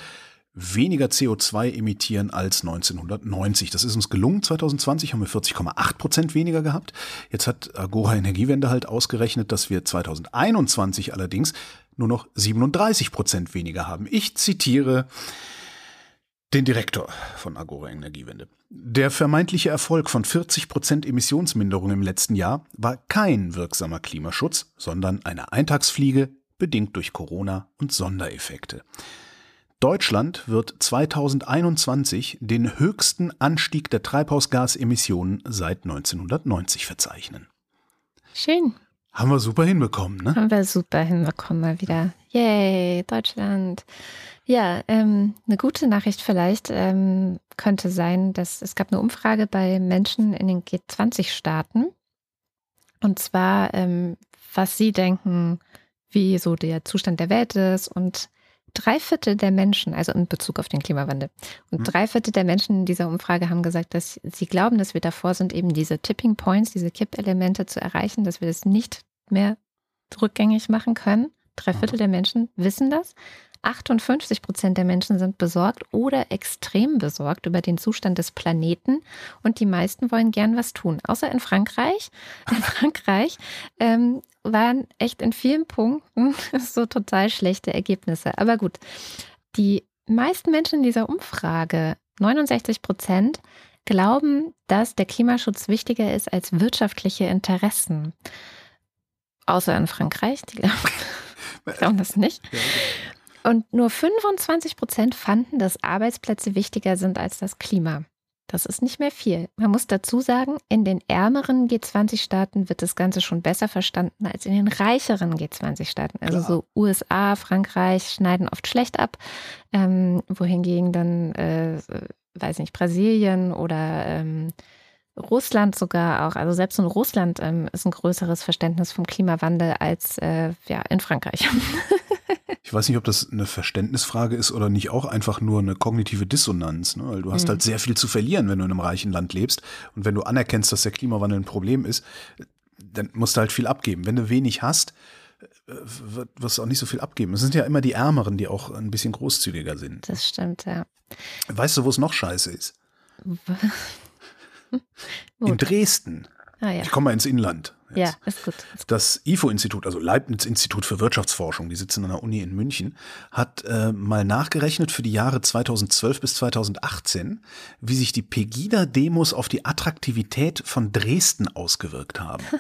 weniger CO2 emittieren als 1990. Das ist uns gelungen. 2020 haben wir 40,8 Prozent weniger gehabt. Jetzt hat Agora Energiewende halt ausgerechnet, dass wir 2021 allerdings nur noch 37 Prozent weniger haben. Ich zitiere den Direktor von Agora Energiewende. Der vermeintliche Erfolg von 40 Prozent Emissionsminderung im letzten Jahr war kein wirksamer Klimaschutz, sondern eine Eintagsfliege, bedingt durch Corona und Sondereffekte. Deutschland wird 2021 den höchsten Anstieg der Treibhausgasemissionen seit 1990 verzeichnen. Schön. Haben wir super hinbekommen, ne? Haben wir super hinbekommen mal wieder. Yay, Deutschland. Ja, ähm, eine gute Nachricht vielleicht ähm, könnte sein, dass es gab eine Umfrage bei Menschen in den G20-Staaten. Und zwar, ähm, was sie denken, wie so der Zustand der Welt ist und drei Viertel der Menschen, also in Bezug auf den Klimawandel, und mhm. drei Viertel der Menschen in dieser Umfrage haben gesagt, dass sie glauben, dass wir davor sind, eben diese Tipping Points, diese Kippelemente zu erreichen, dass wir das nicht mehr rückgängig machen können. Drei Viertel der Menschen wissen das. 58 Prozent der Menschen sind besorgt oder extrem besorgt über den Zustand des Planeten und die meisten wollen gern was tun. Außer in Frankreich. In Frankreich ähm, waren echt in vielen Punkten so total schlechte Ergebnisse. Aber gut, die meisten Menschen in dieser Umfrage, 69 Prozent, glauben, dass der Klimaschutz wichtiger ist als wirtschaftliche Interessen. Außer in Frankreich, die glauben, glauben das nicht. Und nur 25 Prozent fanden, dass Arbeitsplätze wichtiger sind als das Klima. Das ist nicht mehr viel. Man muss dazu sagen, in den ärmeren G20-Staaten wird das Ganze schon besser verstanden als in den reicheren G20-Staaten. Also Klar. so USA, Frankreich schneiden oft schlecht ab, ähm, wohingegen dann, äh, weiß nicht, Brasilien oder ähm, Russland sogar auch, also selbst in Russland ähm, ist ein größeres Verständnis vom Klimawandel als äh, ja, in Frankreich. Ich weiß nicht, ob das eine Verständnisfrage ist oder nicht auch einfach nur eine kognitive Dissonanz. Ne? Weil du hast mhm. halt sehr viel zu verlieren, wenn du in einem reichen Land lebst. Und wenn du anerkennst, dass der Klimawandel ein Problem ist, dann musst du halt viel abgeben. Wenn du wenig hast, äh, wirst du auch nicht so viel abgeben. Es sind ja immer die Ärmeren, die auch ein bisschen großzügiger sind. Das stimmt, ja. Weißt du, wo es noch scheiße ist? In Dresden. Ah, ja. Ich komme mal ins Inland. Jetzt. Ja, ist gut. Das IFO-Institut, also Leibniz-Institut für Wirtschaftsforschung, die sitzen an der Uni in München, hat äh, mal nachgerechnet für die Jahre 2012 bis 2018, wie sich die Pegida-Demos auf die Attraktivität von Dresden ausgewirkt haben.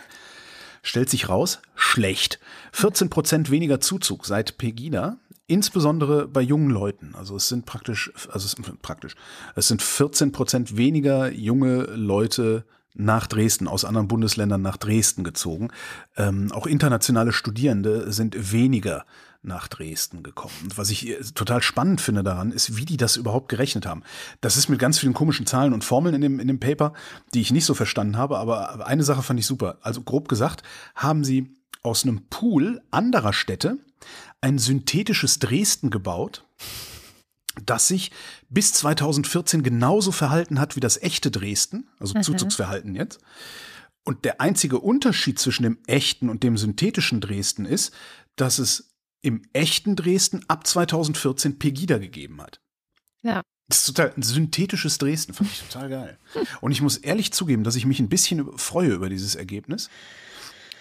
stellt sich raus, schlecht. 14 Prozent weniger Zuzug seit Pegida, insbesondere bei jungen Leuten. Also es sind praktisch, also es sind praktisch, es sind 14 Prozent weniger junge Leute nach Dresden, aus anderen Bundesländern nach Dresden gezogen. Ähm, auch internationale Studierende sind weniger nach Dresden gekommen. Und was ich total spannend finde daran, ist, wie die das überhaupt gerechnet haben. Das ist mit ganz vielen komischen Zahlen und Formeln in dem, in dem Paper, die ich nicht so verstanden habe, aber eine Sache fand ich super. Also grob gesagt, haben sie aus einem Pool anderer Städte ein synthetisches Dresden gebaut, das sich bis 2014 genauso verhalten hat wie das echte Dresden, also mhm. Zuzugsverhalten jetzt. Und der einzige Unterschied zwischen dem echten und dem synthetischen Dresden ist, dass es im echten Dresden ab 2014 Pegida gegeben hat. Ja. Das ist total ein synthetisches Dresden, fand ich total geil. Und ich muss ehrlich zugeben, dass ich mich ein bisschen freue über dieses Ergebnis.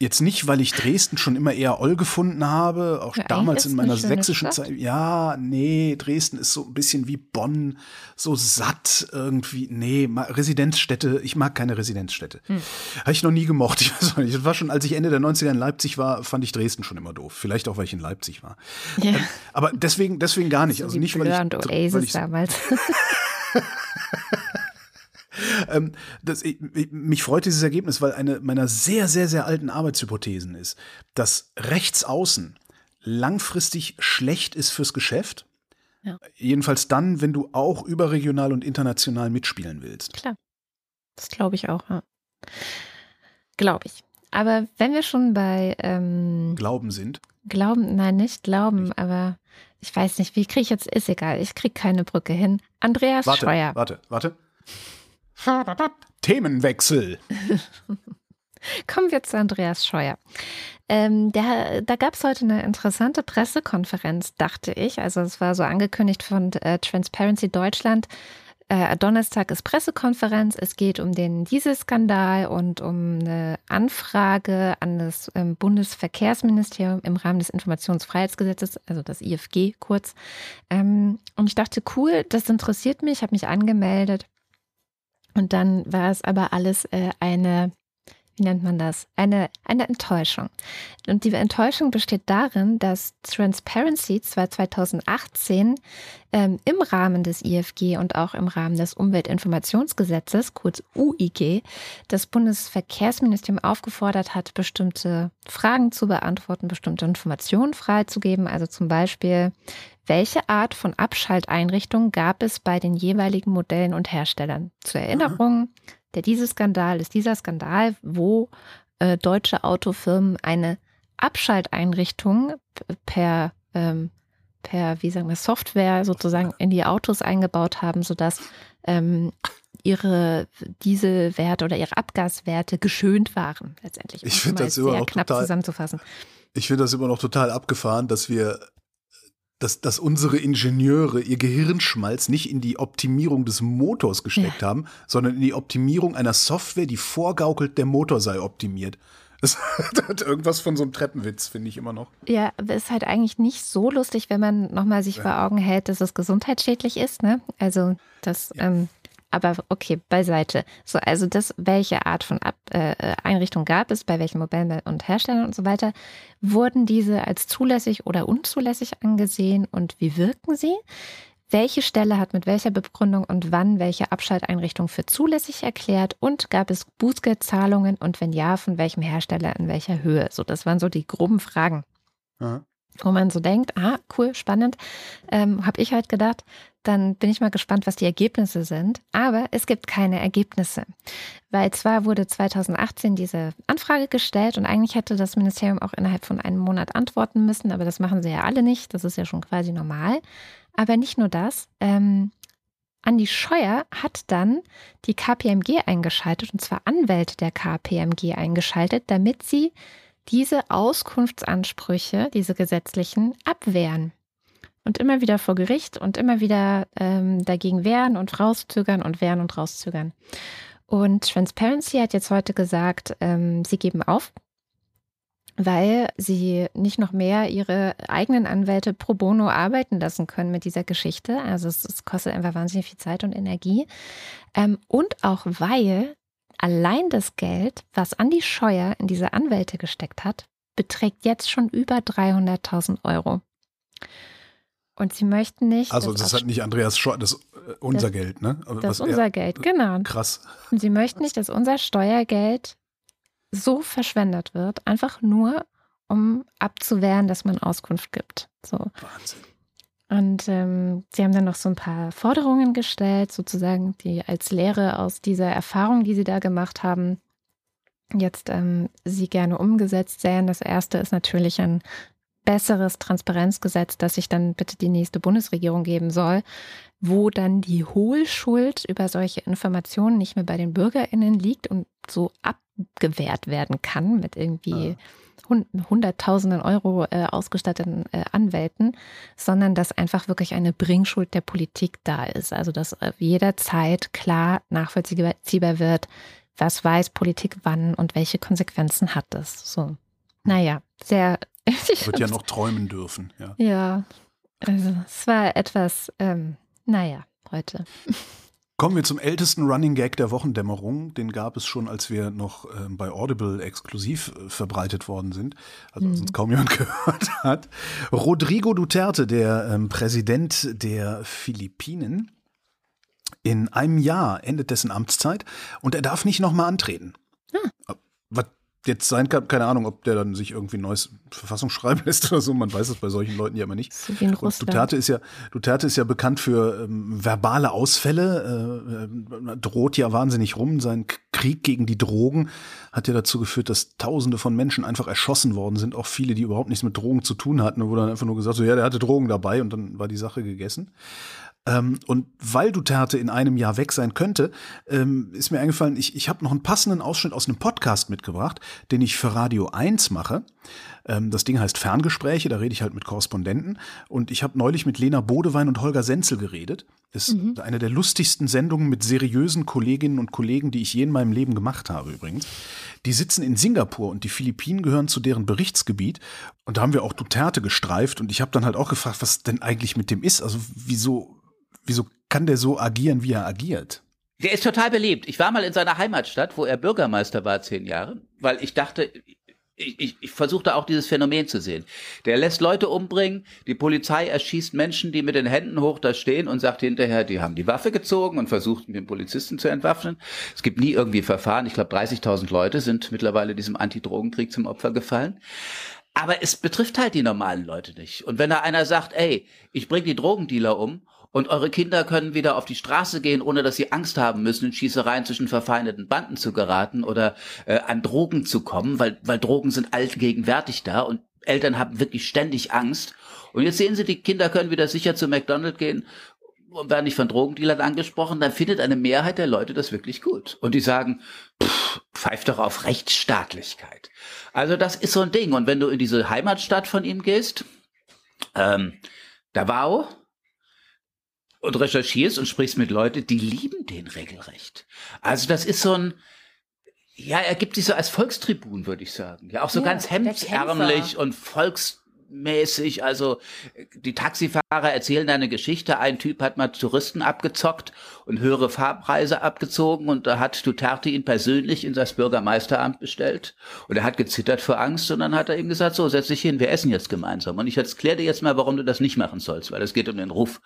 Jetzt nicht, weil ich Dresden schon immer eher Oll gefunden habe, auch ja, damals in meiner sächsischen Zeit. Ja, nee, Dresden ist so ein bisschen wie Bonn, so satt irgendwie. Nee, Residenzstädte, ich mag keine Residenzstädte. Hm. Habe ich noch nie gemocht. Ich weiß nicht, das war schon, als ich Ende der 90er in Leipzig war, fand ich Dresden schon immer doof. Vielleicht auch, weil ich in Leipzig war. Ja. Ähm, aber deswegen, deswegen gar nicht. So also nicht, weil ich, Oasis weil ich damals. ähm, das, ich, mich freut dieses Ergebnis, weil eine meiner sehr, sehr, sehr alten Arbeitshypothesen ist, dass rechts außen langfristig schlecht ist fürs Geschäft. Ja. Jedenfalls dann, wenn du auch überregional und international mitspielen willst. Klar. Das glaube ich auch, ja. Glaube ich. Aber wenn wir schon bei ähm, Glauben sind. Glauben, nein, nicht Glauben, nicht. aber ich weiß nicht, wie kriege ich jetzt, ist egal, ich kriege keine Brücke hin. Andreas warte, Scheuer. Warte, warte. Themenwechsel. Kommen wir zu Andreas Scheuer. Ähm, der, da gab es heute eine interessante Pressekonferenz, dachte ich. Also es war so angekündigt von äh, Transparency Deutschland. Äh, Donnerstag ist Pressekonferenz. Es geht um den Dieselskandal und um eine Anfrage an das ähm, Bundesverkehrsministerium im Rahmen des Informationsfreiheitsgesetzes, also das IFG kurz. Ähm, und ich dachte, cool, das interessiert mich. Ich habe mich angemeldet und dann war es aber alles äh, eine, wie nennt man das? Eine, eine Enttäuschung. Und die Enttäuschung besteht darin, dass Transparency zwar 2018 ähm, im Rahmen des IFG und auch im Rahmen des Umweltinformationsgesetzes, kurz UIG, das Bundesverkehrsministerium aufgefordert hat, bestimmte Fragen zu beantworten, bestimmte Informationen freizugeben. Also zum Beispiel, welche Art von Abschalteinrichtung gab es bei den jeweiligen Modellen und Herstellern? Zur Erinnerung, der Dieselskandal ist dieser Skandal, wo äh, deutsche Autofirmen eine Abschalteinrichtung per, ähm, per, wie sagen wir, Software sozusagen in die Autos eingebaut haben, sodass ähm, ihre Dieselwerte oder ihre Abgaswerte geschönt waren, letztendlich. Ich finde das immer noch knapp total, zusammenzufassen. Ich finde das immer noch total abgefahren, dass wir dass, dass unsere Ingenieure ihr Gehirnschmalz nicht in die Optimierung des Motors gesteckt ja. haben, sondern in die Optimierung einer Software, die vorgaukelt, der Motor sei optimiert. Das hat irgendwas von so einem Treppenwitz, finde ich immer noch. Ja, aber ist halt eigentlich nicht so lustig, wenn man nochmal sich ja. vor Augen hält, dass es gesundheitsschädlich ist. Ne? Also das ja. ähm, aber okay, beiseite. So, also das, welche Art von Ab äh, Einrichtung gab es, bei welchen Modellen und Herstellern und so weiter, wurden diese als zulässig oder unzulässig angesehen und wie wirken sie? Welche Stelle hat mit welcher Begründung und wann welche Abschalteinrichtung für zulässig erklärt und gab es Bußgeldzahlungen und wenn ja, von welchem Hersteller in welcher Höhe? So, das waren so die groben Fragen. Aha wo man so denkt, ah, cool, spannend, ähm, habe ich halt gedacht, dann bin ich mal gespannt, was die Ergebnisse sind. Aber es gibt keine Ergebnisse, weil zwar wurde 2018 diese Anfrage gestellt und eigentlich hätte das Ministerium auch innerhalb von einem Monat antworten müssen, aber das machen sie ja alle nicht, das ist ja schon quasi normal. Aber nicht nur das, ähm, Andi Scheuer hat dann die KPMG eingeschaltet, und zwar Anwälte der KPMG eingeschaltet, damit sie diese Auskunftsansprüche, diese gesetzlichen, abwehren. Und immer wieder vor Gericht und immer wieder ähm, dagegen wehren und rauszögern und wehren und rauszögern. Und Transparency hat jetzt heute gesagt, ähm, sie geben auf, weil sie nicht noch mehr ihre eigenen Anwälte pro bono arbeiten lassen können mit dieser Geschichte. Also es, es kostet einfach wahnsinnig viel Zeit und Energie. Ähm, und auch weil Allein das Geld, was Andi Scheuer in diese Anwälte gesteckt hat, beträgt jetzt schon über 300.000 Euro. Und sie möchten nicht. Also, das hat nicht Andreas Scheuer, das ist äh, unser das, Geld, ne? Aber das ist unser er, Geld, genau. Krass. Und sie möchten nicht, dass unser Steuergeld so verschwendet wird, einfach nur, um abzuwehren, dass man Auskunft gibt. So. Wahnsinn. Und ähm, sie haben dann noch so ein paar Forderungen gestellt, sozusagen, die als Lehre aus dieser Erfahrung, die sie da gemacht haben, jetzt ähm, sie gerne umgesetzt sähen. Das erste ist natürlich ein besseres Transparenzgesetz, das sich dann bitte die nächste Bundesregierung geben soll, wo dann die Hohlschuld über solche Informationen nicht mehr bei den BürgerInnen liegt und so abgewehrt werden kann mit irgendwie ja. Hunderttausenden Euro äh, ausgestatteten äh, Anwälten, sondern dass einfach wirklich eine Bringschuld der Politik da ist. Also dass äh, jederzeit klar nachvollziehbar wird, was weiß Politik wann und welche Konsequenzen hat es. So. Naja, sehr. Wird ja noch träumen dürfen, ja. Ja, also es war etwas, ähm, naja, heute. Kommen wir zum ältesten Running Gag der Wochendämmerung. Den gab es schon, als wir noch äh, bei Audible exklusiv äh, verbreitet worden sind, also mhm. uns kaum jemand gehört hat. Rodrigo Duterte, der ähm, Präsident der Philippinen, in einem Jahr endet dessen Amtszeit und er darf nicht nochmal antreten. Hm jetzt sein kann, keine Ahnung, ob der dann sich irgendwie ein neues Verfassung schreiben lässt oder so. Man weiß das bei solchen Leuten ja immer nicht. So Duterte ist ja, Duterte ist ja bekannt für ähm, verbale Ausfälle, äh, äh, droht ja wahnsinnig rum. Sein Krieg gegen die Drogen hat ja dazu geführt, dass Tausende von Menschen einfach erschossen worden sind, auch viele, die überhaupt nichts mit Drogen zu tun hatten, wo dann einfach nur gesagt so, ja, der hatte Drogen dabei und dann war die Sache gegessen. Ähm, und weil Duterte in einem Jahr weg sein könnte, ähm, ist mir eingefallen, ich, ich habe noch einen passenden Ausschnitt aus einem Podcast mitgebracht, den ich für Radio 1 mache. Ähm, das Ding heißt Ferngespräche, da rede ich halt mit Korrespondenten. Und ich habe neulich mit Lena Bodewein und Holger Senzel geredet. Das ist mhm. eine der lustigsten Sendungen mit seriösen Kolleginnen und Kollegen, die ich je in meinem Leben gemacht habe übrigens. Die sitzen in Singapur und die Philippinen gehören zu deren Berichtsgebiet. Und da haben wir auch Duterte gestreift und ich habe dann halt auch gefragt, was denn eigentlich mit dem ist. Also wieso wieso kann der so agieren, wie er agiert? Der ist total beliebt. Ich war mal in seiner Heimatstadt, wo er Bürgermeister war, zehn Jahre, weil ich dachte, ich, ich, ich versuchte auch dieses Phänomen zu sehen. Der lässt Leute umbringen, die Polizei erschießt Menschen, die mit den Händen hoch da stehen und sagt hinterher, die haben die Waffe gezogen und versuchten den Polizisten zu entwaffnen. Es gibt nie irgendwie Verfahren. Ich glaube, 30.000 Leute sind mittlerweile diesem Antidrogenkrieg zum Opfer gefallen. Aber es betrifft halt die normalen Leute nicht. Und wenn da einer sagt, ey, ich bring die Drogendealer um und eure Kinder können wieder auf die Straße gehen, ohne dass sie Angst haben müssen, in Schießereien zwischen verfeindeten Banden zu geraten oder äh, an Drogen zu kommen, weil, weil Drogen sind allgegenwärtig da und Eltern haben wirklich ständig Angst. Und jetzt sehen sie, die Kinder können wieder sicher zu McDonald's gehen und werden nicht von Drogendealern angesprochen, dann findet eine Mehrheit der Leute das wirklich gut. Und die sagen, pff, pfeift doch auf Rechtsstaatlichkeit. Also das ist so ein Ding. Und wenn du in diese Heimatstadt von ihm gehst, ähm, Davao, und recherchierst und sprichst mit Leuten, die lieben den regelrecht. Also das ist so ein, ja, er gibt sich so als Volkstribun, würde ich sagen. Ja, auch so ja, ganz hemdsärmlich und volksmäßig. Also die Taxifahrer erzählen eine Geschichte. Ein Typ hat mal Touristen abgezockt und höhere Fahrpreise abgezogen und da hat Duterte ihn persönlich in das Bürgermeisteramt bestellt und er hat gezittert vor Angst und dann hat er ihm gesagt, so setz dich hin, wir essen jetzt gemeinsam. Und ich erkläre dir jetzt mal, warum du das nicht machen sollst, weil es geht um den Ruf.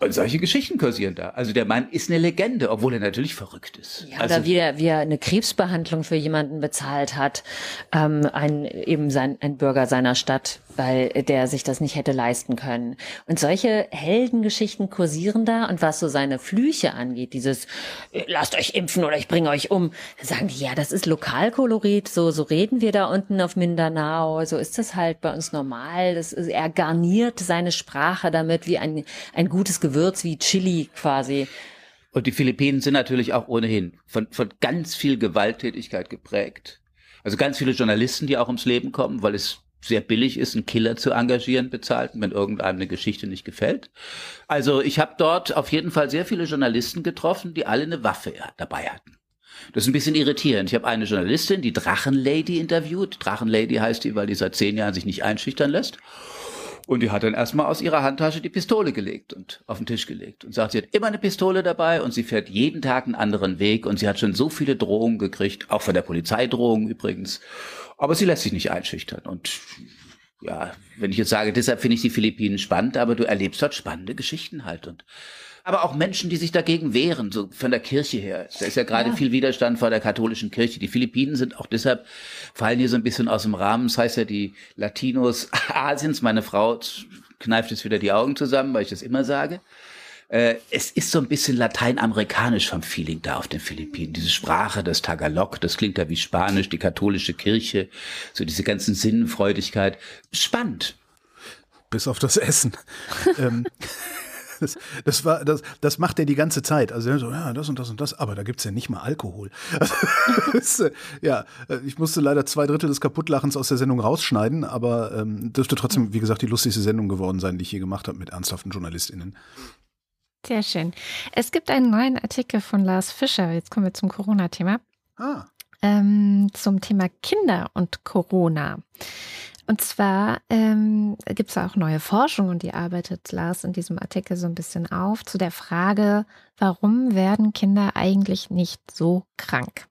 Und solche Geschichten kursieren da. Also der Mann ist eine Legende, obwohl er natürlich verrückt ist. Ja, also, oder wie er, wie er eine Krebsbehandlung für jemanden bezahlt hat, ähm, ein, eben sein, ein Bürger seiner Stadt, weil der sich das nicht hätte leisten können. Und solche Heldengeschichten kursieren da. Und was so seine Flüche angeht, dieses lasst euch impfen oder ich bringe euch um, sagen die, ja, das ist Lokalkolorit, so, so reden wir da unten auf Mindanao, so ist das halt bei uns normal. Das ist, er garniert seine Sprache damit wie ein, ein gutes Gewürz wie Chili quasi. Und die Philippinen sind natürlich auch ohnehin von, von ganz viel Gewalttätigkeit geprägt. Also ganz viele Journalisten, die auch ums Leben kommen, weil es sehr billig ist, einen Killer zu engagieren, bezahlten, wenn irgendeinem eine Geschichte nicht gefällt. Also ich habe dort auf jeden Fall sehr viele Journalisten getroffen, die alle eine Waffe dabei hatten. Das ist ein bisschen irritierend. Ich habe eine Journalistin, die Drachenlady interviewt. Drachenlady heißt die, weil die seit zehn Jahren sich nicht einschüchtern lässt. Und die hat dann erstmal aus ihrer Handtasche die Pistole gelegt und auf den Tisch gelegt und sagt, sie hat immer eine Pistole dabei und sie fährt jeden Tag einen anderen Weg und sie hat schon so viele Drohungen gekriegt, auch von der Polizeidrohung übrigens. Aber sie lässt sich nicht einschüchtern und ja, wenn ich jetzt sage, deshalb finde ich die Philippinen spannend, aber du erlebst dort spannende Geschichten halt und aber auch Menschen, die sich dagegen wehren, so von der Kirche her. Da ist ja gerade ja. viel Widerstand vor der katholischen Kirche. Die Philippinen sind auch deshalb, fallen hier so ein bisschen aus dem Rahmen. Das heißt ja, die Latinos Asiens, meine Frau kneift jetzt wieder die Augen zusammen, weil ich das immer sage. Äh, es ist so ein bisschen lateinamerikanisch vom Feeling da auf den Philippinen. Diese Sprache, das Tagalog, das klingt ja wie Spanisch, die katholische Kirche, so diese ganzen Sinnenfreudigkeit. Spannend. Bis auf das Essen. ähm, das, das, war, das, das macht er die ganze Zeit. Also so, ja, das und das und das, aber da gibt es ja nicht mal Alkohol. das, äh, ja, äh, ich musste leider zwei Drittel des Kaputtlachens aus der Sendung rausschneiden, aber ähm, dürfte trotzdem, wie gesagt, die lustigste Sendung geworden sein, die ich je gemacht habe mit ernsthaften JournalistInnen. Sehr schön. Es gibt einen neuen Artikel von Lars Fischer. Jetzt kommen wir zum Corona-Thema. Ah. Ähm, zum Thema Kinder und Corona. Und zwar ähm, gibt es auch neue Forschung und die arbeitet Lars in diesem Artikel so ein bisschen auf zu der Frage, warum werden Kinder eigentlich nicht so krank?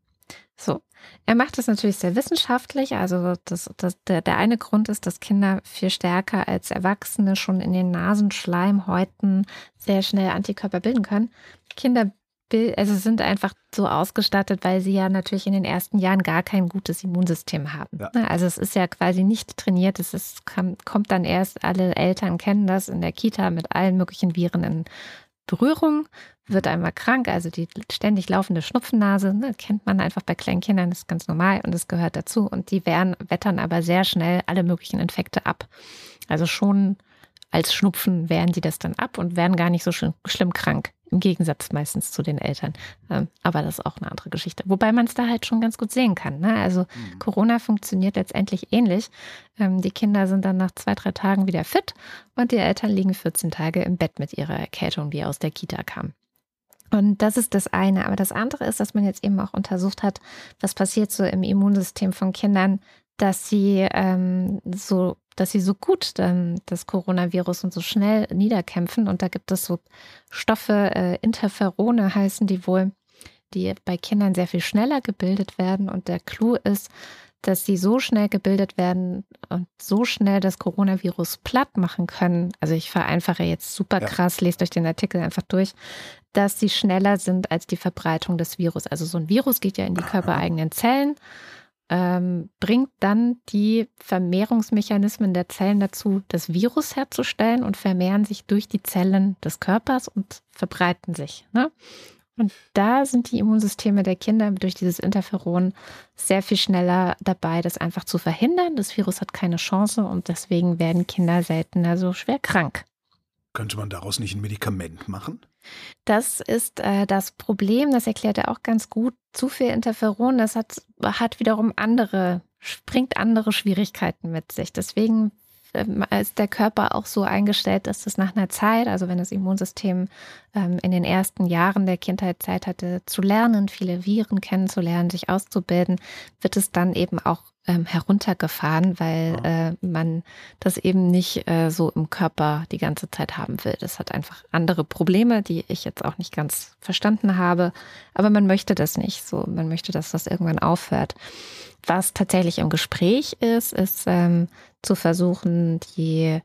So, er macht das natürlich sehr wissenschaftlich. Also das, das, der, der eine Grund ist, dass Kinder viel stärker als Erwachsene schon in den Nasenschleimhäuten sehr schnell Antikörper bilden können. Kinder also sind einfach so ausgestattet, weil sie ja natürlich in den ersten Jahren gar kein gutes Immunsystem haben. Ja. Also es ist ja quasi nicht trainiert. Es ist, kommt dann erst, alle Eltern kennen das in der Kita mit allen möglichen Viren in Berührung, wird einmal krank, also die ständig laufende Schnupfennase, ne, kennt man einfach bei kleinen Kindern, das ist ganz normal und es gehört dazu. Und die werden, wettern aber sehr schnell alle möglichen Infekte ab. Also schon als Schnupfen wehren die das dann ab und werden gar nicht so schlimm, schlimm krank. Im Gegensatz meistens zu den Eltern. Ähm, aber das ist auch eine andere Geschichte. Wobei man es da halt schon ganz gut sehen kann. Ne? Also mhm. Corona funktioniert letztendlich ähnlich. Ähm, die Kinder sind dann nach zwei, drei Tagen wieder fit und die Eltern liegen 14 Tage im Bett mit ihrer Erkältung, die aus der Kita kam. Und das ist das eine. Aber das andere ist, dass man jetzt eben auch untersucht hat, was passiert so im Immunsystem von Kindern, dass sie ähm, so dass sie so gut ähm, das Coronavirus und so schnell niederkämpfen. Und da gibt es so Stoffe, äh, Interferone heißen die wohl, die bei Kindern sehr viel schneller gebildet werden. Und der Clou ist, dass sie so schnell gebildet werden und so schnell das Coronavirus platt machen können. Also ich vereinfache jetzt super krass, ja. lest euch den Artikel einfach durch, dass sie schneller sind als die Verbreitung des Virus. Also so ein Virus geht ja in die körpereigenen Zellen ähm, bringt dann die Vermehrungsmechanismen der Zellen dazu, das Virus herzustellen und vermehren sich durch die Zellen des Körpers und verbreiten sich. Ne? Und da sind die Immunsysteme der Kinder durch dieses Interferon sehr viel schneller dabei, das einfach zu verhindern. Das Virus hat keine Chance und deswegen werden Kinder seltener so schwer krank. Könnte man daraus nicht ein Medikament machen? Das ist äh, das Problem, das erklärt er auch ganz gut. Zu viel Interferon, das hat, hat wiederum andere, bringt andere Schwierigkeiten mit sich. Deswegen ähm, ist der Körper auch so eingestellt, dass es nach einer Zeit, also wenn das Immunsystem ähm, in den ersten Jahren der Kindheit Zeit hatte zu lernen, viele Viren kennenzulernen, sich auszubilden, wird es dann eben auch ähm, heruntergefahren, weil äh, man das eben nicht äh, so im Körper die ganze Zeit haben will. Das hat einfach andere Probleme, die ich jetzt auch nicht ganz verstanden habe. Aber man möchte das nicht so. Man möchte, dass das irgendwann aufhört. Was tatsächlich im Gespräch ist, ist ähm, zu versuchen, die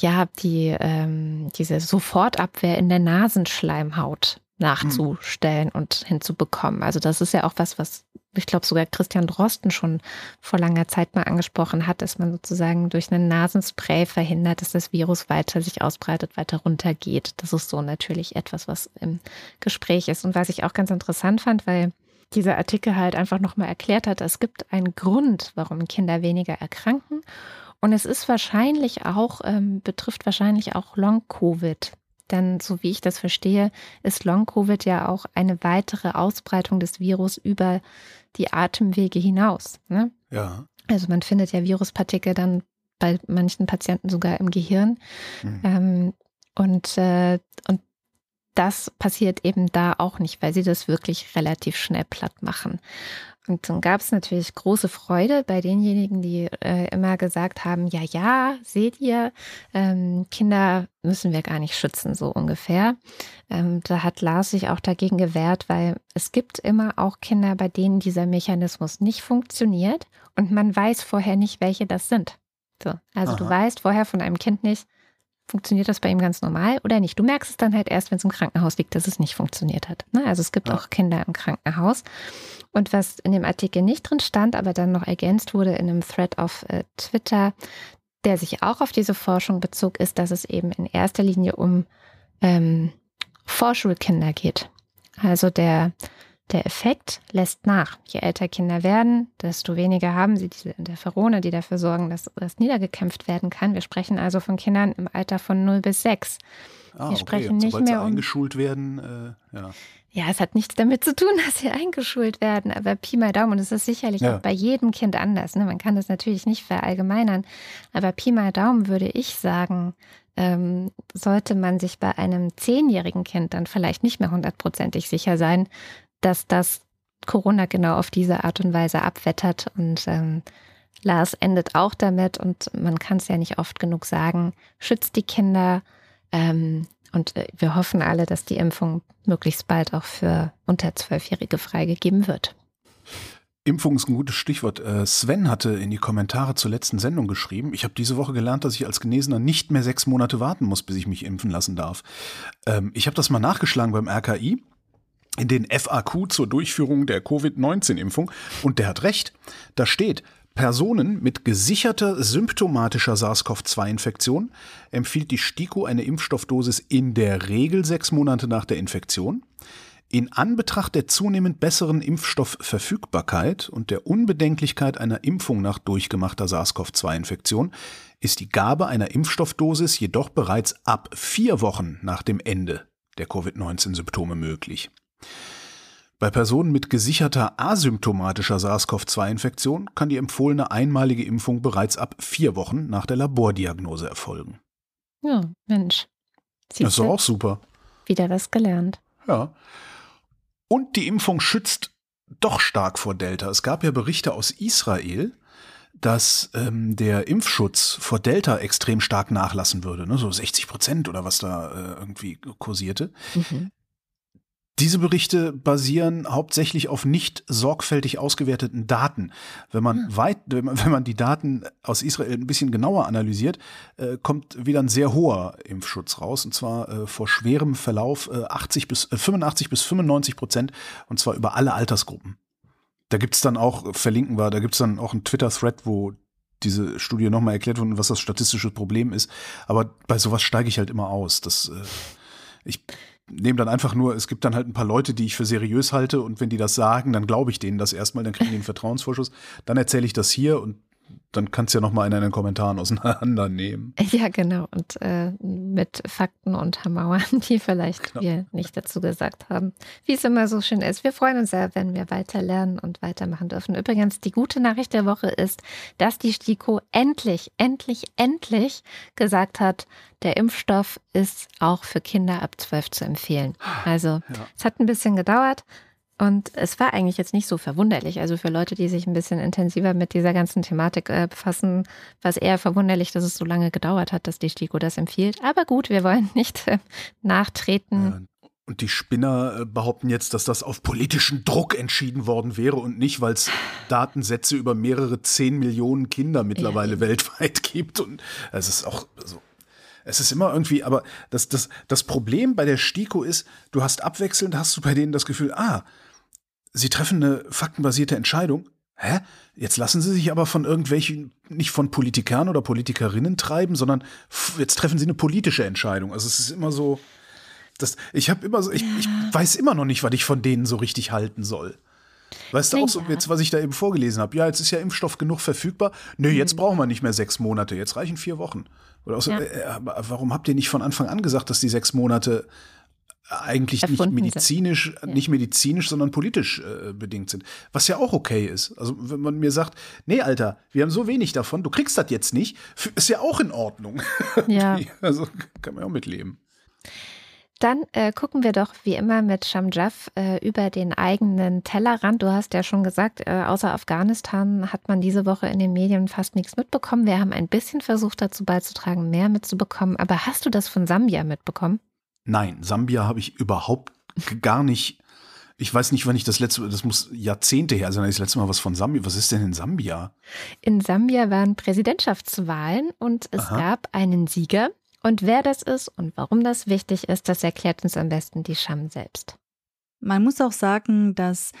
ja, die, ähm, diese Sofortabwehr in der Nasenschleimhaut nachzustellen hm. und hinzubekommen. Also das ist ja auch was, was ich glaube sogar Christian Drosten schon vor langer Zeit mal angesprochen hat, dass man sozusagen durch einen Nasenspray verhindert, dass das Virus weiter sich ausbreitet, weiter runtergeht. Das ist so natürlich etwas, was im Gespräch ist. Und was ich auch ganz interessant fand, weil dieser Artikel halt einfach nochmal erklärt hat, es gibt einen Grund, warum Kinder weniger erkranken. Und es ist wahrscheinlich auch, ähm, betrifft wahrscheinlich auch Long-Covid. Denn so wie ich das verstehe, ist Long-Covid ja auch eine weitere Ausbreitung des Virus über die Atemwege hinaus. Ne? Ja. Also man findet ja Viruspartikel dann bei manchen Patienten sogar im Gehirn. Mhm. Ähm, und, äh, und das passiert eben da auch nicht, weil sie das wirklich relativ schnell platt machen. Und dann gab es natürlich große Freude bei denjenigen, die äh, immer gesagt haben, ja, ja, seht ihr, ähm, Kinder müssen wir gar nicht schützen, so ungefähr. Ähm, da hat Lars sich auch dagegen gewehrt, weil es gibt immer auch Kinder, bei denen dieser Mechanismus nicht funktioniert und man weiß vorher nicht, welche das sind. So, also Aha. du weißt vorher von einem Kind nicht, funktioniert das bei ihm ganz normal oder nicht. Du merkst es dann halt erst, wenn es im Krankenhaus liegt, dass es nicht funktioniert hat. Ne? Also es gibt ja. auch Kinder im Krankenhaus. Und was in dem Artikel nicht drin stand, aber dann noch ergänzt wurde in einem Thread auf äh, Twitter, der sich auch auf diese Forschung bezog, ist, dass es eben in erster Linie um ähm, Vorschulkinder geht. Also der der Effekt lässt nach. Je älter Kinder werden, desto weniger haben sie diese Interferone, die dafür sorgen, dass das niedergekämpft werden kann. Wir sprechen also von Kindern im Alter von 0 bis 6. Ah, Wir okay. sprechen nicht Sobald mehr um eingeschult werden, äh, ja. Ja, es hat nichts damit zu tun, dass sie eingeschult werden, aber Pi mal Daumen, und es ist sicherlich ja. auch bei jedem Kind anders. Ne? Man kann das natürlich nicht verallgemeinern, aber Pi mal Daumen würde ich sagen, ähm, sollte man sich bei einem zehnjährigen Kind dann vielleicht nicht mehr hundertprozentig sicher sein, dass das Corona genau auf diese Art und Weise abwettert. Und ähm, Lars endet auch damit, und man kann es ja nicht oft genug sagen, schützt die Kinder. Ähm, und äh, wir hoffen alle, dass die Impfung möglichst bald auch für unter Zwölfjährige freigegeben wird. Impfung ist ein gutes Stichwort. Äh, Sven hatte in die Kommentare zur letzten Sendung geschrieben, ich habe diese Woche gelernt, dass ich als Genesener nicht mehr sechs Monate warten muss, bis ich mich impfen lassen darf. Ähm, ich habe das mal nachgeschlagen beim RKI den FAQ zur Durchführung der Covid-19-Impfung und der hat recht. Da steht, Personen mit gesicherter symptomatischer SARS-CoV-2-Infektion empfiehlt die STIKO eine Impfstoffdosis in der Regel sechs Monate nach der Infektion. In Anbetracht der zunehmend besseren Impfstoffverfügbarkeit und der Unbedenklichkeit einer Impfung nach durchgemachter SARS-CoV-2-Infektion ist die Gabe einer Impfstoffdosis jedoch bereits ab vier Wochen nach dem Ende der Covid-19-Symptome möglich. Bei Personen mit gesicherter asymptomatischer SARS-CoV-2-Infektion kann die empfohlene einmalige Impfung bereits ab vier Wochen nach der Labordiagnose erfolgen. Ja, Mensch. Siehste? Das ist auch super. Wieder was gelernt. Ja. Und die Impfung schützt doch stark vor Delta. Es gab ja Berichte aus Israel, dass ähm, der Impfschutz vor Delta extrem stark nachlassen würde, ne? so 60 Prozent oder was da äh, irgendwie kursierte. Mhm. Diese Berichte basieren hauptsächlich auf nicht sorgfältig ausgewerteten Daten. Wenn man hm. weit, wenn man, wenn man die Daten aus Israel ein bisschen genauer analysiert, äh, kommt wieder ein sehr hoher Impfschutz raus, und zwar äh, vor schwerem Verlauf äh, 80 bis äh, 85 bis 95 Prozent, und zwar über alle Altersgruppen. Da gibt's dann auch, verlinken wir, da gibt's dann auch einen Twitter-Thread, wo diese Studie nochmal erklärt wird, was das statistische Problem ist. Aber bei sowas steige ich halt immer aus. Das, äh, ich nehme dann einfach nur, es gibt dann halt ein paar Leute, die ich für seriös halte und wenn die das sagen, dann glaube ich denen das erstmal, dann kriegen die einen Vertrauensvorschuss. Dann erzähle ich das hier und dann kannst du ja noch mal in den Kommentaren auseinandernehmen. Ja, genau. Und äh, mit Fakten untermauern, die vielleicht genau. wir nicht dazu gesagt haben. Wie es immer so schön ist. Wir freuen uns sehr, wenn wir weiter lernen und weitermachen dürfen. Übrigens, die gute Nachricht der Woche ist, dass die STIKO endlich, endlich, endlich gesagt hat, der Impfstoff ist auch für Kinder ab 12 zu empfehlen. Also, ja. es hat ein bisschen gedauert. Und es war eigentlich jetzt nicht so verwunderlich. Also für Leute, die sich ein bisschen intensiver mit dieser ganzen Thematik äh, befassen, war es eher verwunderlich, dass es so lange gedauert hat, dass die STIKO das empfiehlt. Aber gut, wir wollen nicht äh, nachtreten. Ja. Und die Spinner äh, behaupten jetzt, dass das auf politischen Druck entschieden worden wäre und nicht, weil es Datensätze über mehrere zehn Millionen Kinder mittlerweile ja. weltweit gibt. Und es ist auch so. Es ist immer irgendwie, aber das, das, das Problem bei der STIKO ist, du hast abwechselnd, hast du bei denen das Gefühl, ah, Sie treffen eine faktenbasierte Entscheidung. Hä? Jetzt lassen Sie sich aber von irgendwelchen, nicht von Politikern oder Politikerinnen treiben, sondern jetzt treffen Sie eine politische Entscheidung. Also es ist immer so, das, ich habe immer so, ich, ich weiß immer noch nicht, was ich von denen so richtig halten soll. Weißt du auch so, jetzt, was ich da eben vorgelesen habe? Ja, jetzt ist ja Impfstoff genug verfügbar. Nö, jetzt mhm. brauchen wir nicht mehr sechs Monate, jetzt reichen vier Wochen. Oder so, ja. äh, warum habt ihr nicht von Anfang an gesagt, dass die sechs Monate eigentlich nicht medizinisch, ja. nicht medizinisch, sondern politisch äh, bedingt sind. Was ja auch okay ist. Also wenn man mir sagt, nee, Alter, wir haben so wenig davon, du kriegst das jetzt nicht, ist ja auch in Ordnung. Ja. also kann man ja auch mitleben. Dann äh, gucken wir doch wie immer mit Shamjaf äh, über den eigenen Tellerrand. Du hast ja schon gesagt, äh, außer Afghanistan hat man diese Woche in den Medien fast nichts mitbekommen. Wir haben ein bisschen versucht dazu beizutragen, mehr mitzubekommen. Aber hast du das von Sambia mitbekommen? Nein, Sambia habe ich überhaupt gar nicht. Ich weiß nicht, wann ich das letzte, das muss Jahrzehnte her sein, das letzte Mal was von Sambia. Was ist denn in Sambia? In Sambia waren Präsidentschaftswahlen und es Aha. gab einen Sieger. Und wer das ist und warum das wichtig ist, das erklärt uns am besten die Scham selbst. Man muss auch sagen, dass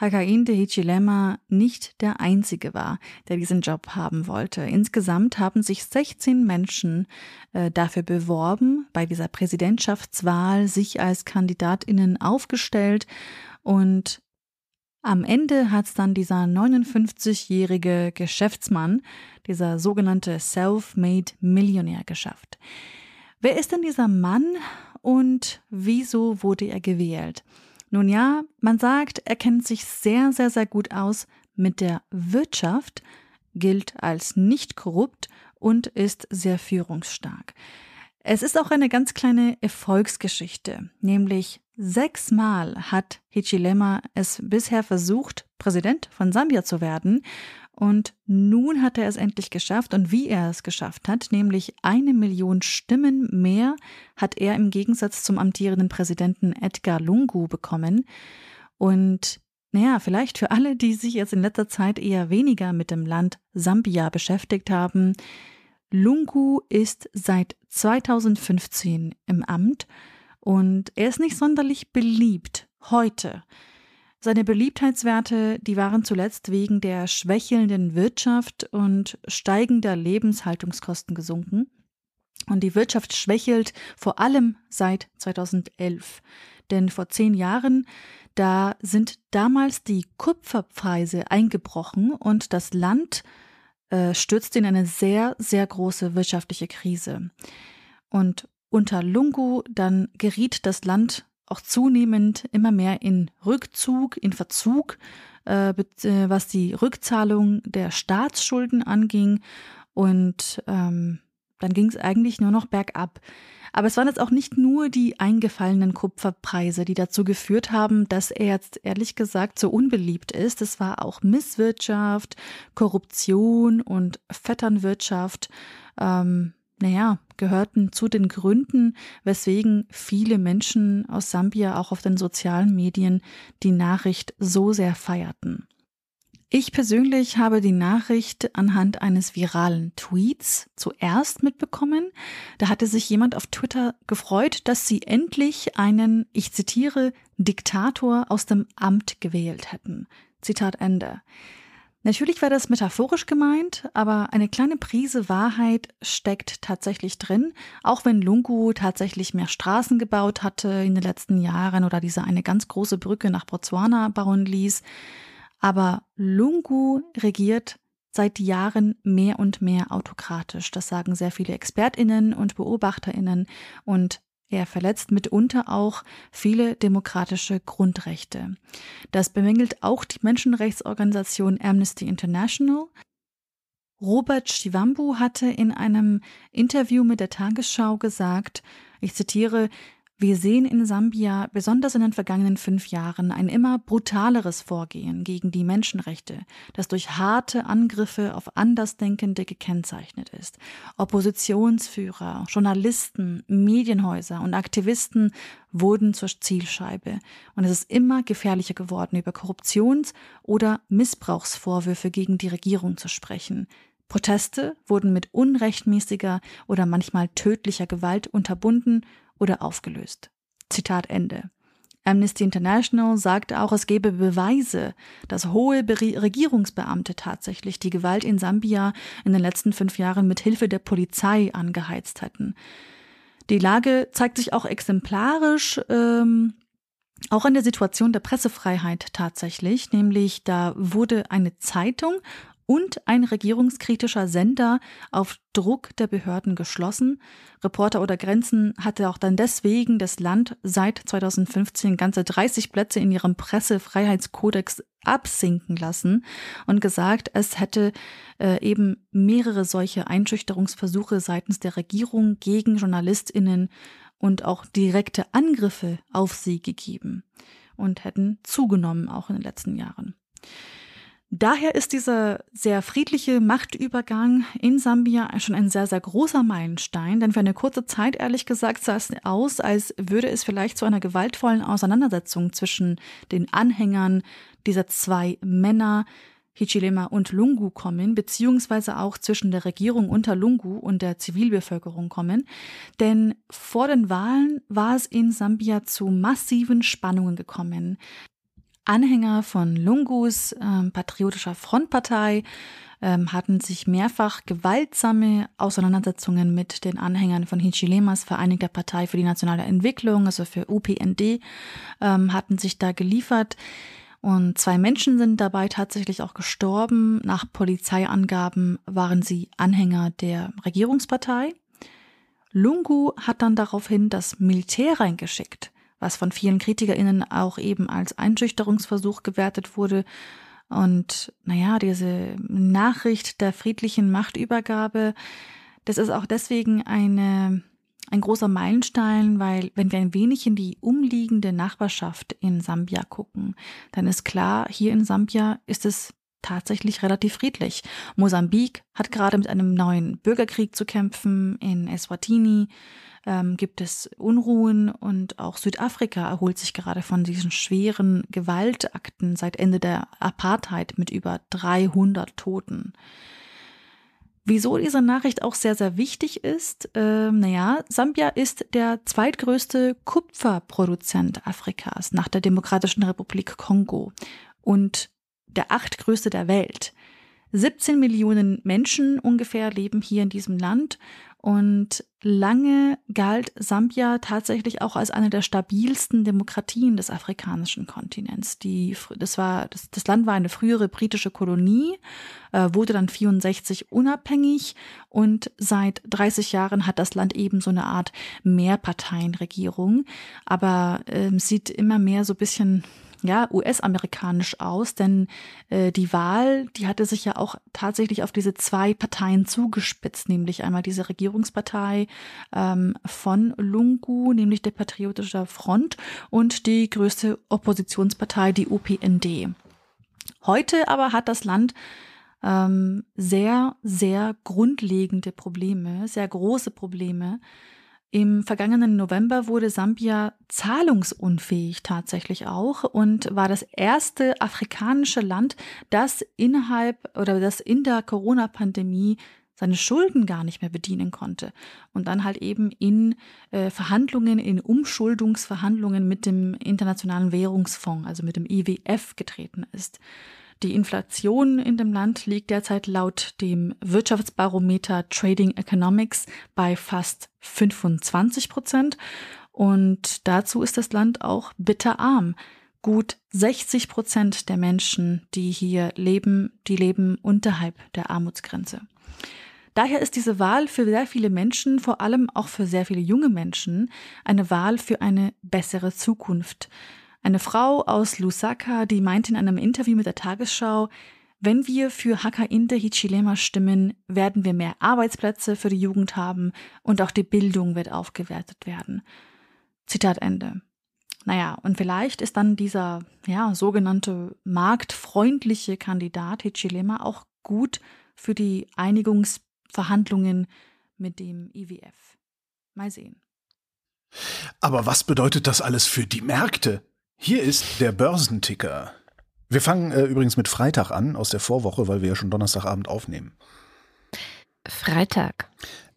Hakainde Hichilema nicht der Einzige war, der diesen Job haben wollte. Insgesamt haben sich 16 Menschen äh, dafür beworben, bei dieser Präsidentschaftswahl sich als Kandidatinnen aufgestellt und am Ende hat es dann dieser 59-jährige Geschäftsmann, dieser sogenannte Self-Made Millionär geschafft. Wer ist denn dieser Mann und wieso wurde er gewählt? Nun ja, man sagt, er kennt sich sehr, sehr, sehr gut aus mit der Wirtschaft, gilt als nicht korrupt und ist sehr führungsstark. Es ist auch eine ganz kleine Erfolgsgeschichte, nämlich sechsmal hat Hichilema es bisher versucht, Präsident von Sambia zu werden, und nun hat er es endlich geschafft. Und wie er es geschafft hat, nämlich eine Million Stimmen mehr, hat er im Gegensatz zum amtierenden Präsidenten Edgar Lungu bekommen. Und naja, vielleicht für alle, die sich jetzt in letzter Zeit eher weniger mit dem Land Sambia beschäftigt haben, Lungu ist seit 2015 im Amt und er ist nicht sonderlich beliebt heute. Seine Beliebtheitswerte, die waren zuletzt wegen der schwächelnden Wirtschaft und steigender Lebenshaltungskosten gesunken. Und die Wirtschaft schwächelt vor allem seit 2011. Denn vor zehn Jahren, da sind damals die Kupferpreise eingebrochen und das Land äh, stürzte in eine sehr, sehr große wirtschaftliche Krise. Und unter Lungu dann geriet das Land auch zunehmend immer mehr in Rückzug, in Verzug, äh, äh, was die Rückzahlung der Staatsschulden anging. Und ähm, dann ging es eigentlich nur noch bergab. Aber es waren jetzt auch nicht nur die eingefallenen Kupferpreise, die dazu geführt haben, dass er jetzt ehrlich gesagt so unbeliebt ist. Es war auch Misswirtschaft, Korruption und Vetternwirtschaft. Ähm, naja, gehörten zu den Gründen, weswegen viele Menschen aus Sambia auch auf den sozialen Medien die Nachricht so sehr feierten. Ich persönlich habe die Nachricht anhand eines viralen Tweets zuerst mitbekommen. Da hatte sich jemand auf Twitter gefreut, dass sie endlich einen, ich zitiere, Diktator aus dem Amt gewählt hätten. Zitat Ende. Natürlich war das metaphorisch gemeint, aber eine kleine Prise Wahrheit steckt tatsächlich drin, auch wenn Lungu tatsächlich mehr Straßen gebaut hatte in den letzten Jahren oder diese eine ganz große Brücke nach Botswana bauen ließ. Aber Lungu regiert seit Jahren mehr und mehr autokratisch. Das sagen sehr viele Expertinnen und Beobachterinnen und er verletzt mitunter auch viele demokratische Grundrechte. Das bemängelt auch die Menschenrechtsorganisation Amnesty International. Robert Shivambu hatte in einem Interview mit der Tagesschau gesagt, ich zitiere, wir sehen in Sambia, besonders in den vergangenen fünf Jahren, ein immer brutaleres Vorgehen gegen die Menschenrechte, das durch harte Angriffe auf Andersdenkende gekennzeichnet ist. Oppositionsführer, Journalisten, Medienhäuser und Aktivisten wurden zur Zielscheibe. Und es ist immer gefährlicher geworden, über Korruptions- oder Missbrauchsvorwürfe gegen die Regierung zu sprechen. Proteste wurden mit unrechtmäßiger oder manchmal tödlicher Gewalt unterbunden oder aufgelöst. Zitat Ende. Amnesty International sagt auch, es gebe Beweise, dass hohe Regierungsbeamte tatsächlich die Gewalt in Sambia in den letzten fünf Jahren mit Hilfe der Polizei angeheizt hätten. Die Lage zeigt sich auch exemplarisch ähm, auch an der Situation der Pressefreiheit tatsächlich, nämlich da wurde eine Zeitung und ein regierungskritischer Sender auf Druck der Behörden geschlossen. Reporter oder Grenzen hatte auch dann deswegen das Land seit 2015 ganze 30 Plätze in ihrem Pressefreiheitskodex absinken lassen und gesagt, es hätte äh, eben mehrere solche Einschüchterungsversuche seitens der Regierung gegen Journalistinnen und auch direkte Angriffe auf sie gegeben und hätten zugenommen auch in den letzten Jahren. Daher ist dieser sehr friedliche Machtübergang in Sambia schon ein sehr, sehr großer Meilenstein, denn für eine kurze Zeit, ehrlich gesagt, sah es aus, als würde es vielleicht zu einer gewaltvollen Auseinandersetzung zwischen den Anhängern dieser zwei Männer, Hichilema und Lungu kommen, beziehungsweise auch zwischen der Regierung unter Lungu und der Zivilbevölkerung kommen. Denn vor den Wahlen war es in Sambia zu massiven Spannungen gekommen. Anhänger von Lungus äh, patriotischer Frontpartei ähm, hatten sich mehrfach gewaltsame Auseinandersetzungen mit den Anhängern von Hichilemas Vereinigter Partei für die nationale Entwicklung, also für UPND, ähm, hatten sich da geliefert. Und zwei Menschen sind dabei tatsächlich auch gestorben. Nach Polizeiangaben waren sie Anhänger der Regierungspartei. Lungu hat dann daraufhin das Militär reingeschickt was von vielen KritikerInnen auch eben als Einschüchterungsversuch gewertet wurde. Und naja, diese Nachricht der friedlichen Machtübergabe, das ist auch deswegen eine, ein großer Meilenstein, weil wenn wir ein wenig in die umliegende Nachbarschaft in Sambia gucken, dann ist klar, hier in Sambia ist es tatsächlich relativ friedlich. Mosambik hat gerade mit einem neuen Bürgerkrieg zu kämpfen in Eswatini ähm, gibt es Unruhen und auch Südafrika erholt sich gerade von diesen schweren Gewaltakten seit Ende der Apartheid mit über 300 Toten. Wieso diese Nachricht auch sehr, sehr wichtig ist, ähm, naja, Sambia ist der zweitgrößte Kupferproduzent Afrikas nach der Demokratischen Republik Kongo und der achtgrößte der Welt. 17 Millionen Menschen ungefähr leben hier in diesem Land und lange galt Sambia tatsächlich auch als eine der stabilsten Demokratien des afrikanischen Kontinents. Die, das, war, das, das Land war eine frühere britische Kolonie, äh, wurde dann 64 unabhängig und seit 30 Jahren hat das Land eben so eine Art Mehrparteienregierung, aber äh, sieht immer mehr so bisschen ja, US-amerikanisch aus, denn äh, die Wahl, die hatte sich ja auch tatsächlich auf diese zwei Parteien zugespitzt, nämlich einmal diese Regierungspartei ähm, von Lungu, nämlich der Patriotische Front und die größte Oppositionspartei, die UPND. Heute aber hat das Land ähm, sehr, sehr grundlegende Probleme, sehr große Probleme, im vergangenen November wurde Sambia zahlungsunfähig tatsächlich auch und war das erste afrikanische Land, das innerhalb oder das in der Corona-Pandemie seine Schulden gar nicht mehr bedienen konnte und dann halt eben in äh, Verhandlungen, in Umschuldungsverhandlungen mit dem Internationalen Währungsfonds, also mit dem IWF getreten ist. Die Inflation in dem Land liegt derzeit laut dem Wirtschaftsbarometer Trading Economics bei fast 25 Prozent. Und dazu ist das Land auch bitterarm. Gut 60 Prozent der Menschen, die hier leben, die leben unterhalb der Armutsgrenze. Daher ist diese Wahl für sehr viele Menschen, vor allem auch für sehr viele junge Menschen, eine Wahl für eine bessere Zukunft. Eine Frau aus Lusaka, die meinte in einem Interview mit der Tagesschau, wenn wir für Hakainde Hichilema stimmen, werden wir mehr Arbeitsplätze für die Jugend haben und auch die Bildung wird aufgewertet werden. Zitat Ende. Naja, und vielleicht ist dann dieser ja, sogenannte marktfreundliche Kandidat Hichilema auch gut für die Einigungsverhandlungen mit dem IWF. Mal sehen. Aber was bedeutet das alles für die Märkte? Hier ist der Börsenticker. Wir fangen äh, übrigens mit Freitag an, aus der Vorwoche, weil wir ja schon Donnerstagabend aufnehmen. Freitag.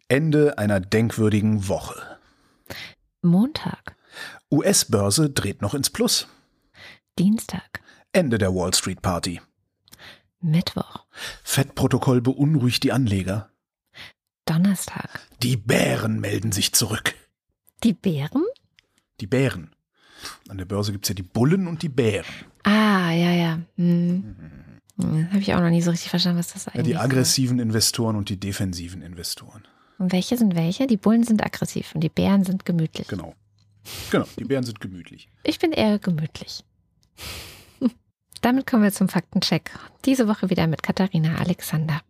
Ende einer denkwürdigen Woche. Montag. US-Börse dreht noch ins Plus. Dienstag. Ende der Wall Street Party. Mittwoch. Fettprotokoll beunruhigt die Anleger. Donnerstag. Die Bären melden sich zurück. Die Bären? Die Bären. An der Börse gibt es ja die Bullen und die Bären. Ah, ja, ja. Hm. hm Habe ich auch noch nie so richtig verstanden, was das eigentlich ist. Ja, die aggressiven ist. Investoren und die defensiven Investoren. Und welche sind welche? Die Bullen sind aggressiv und die Bären sind gemütlich. Genau. Genau, die Bären sind gemütlich. Ich bin eher gemütlich. Damit kommen wir zum Faktencheck. Diese Woche wieder mit Katharina Alexander.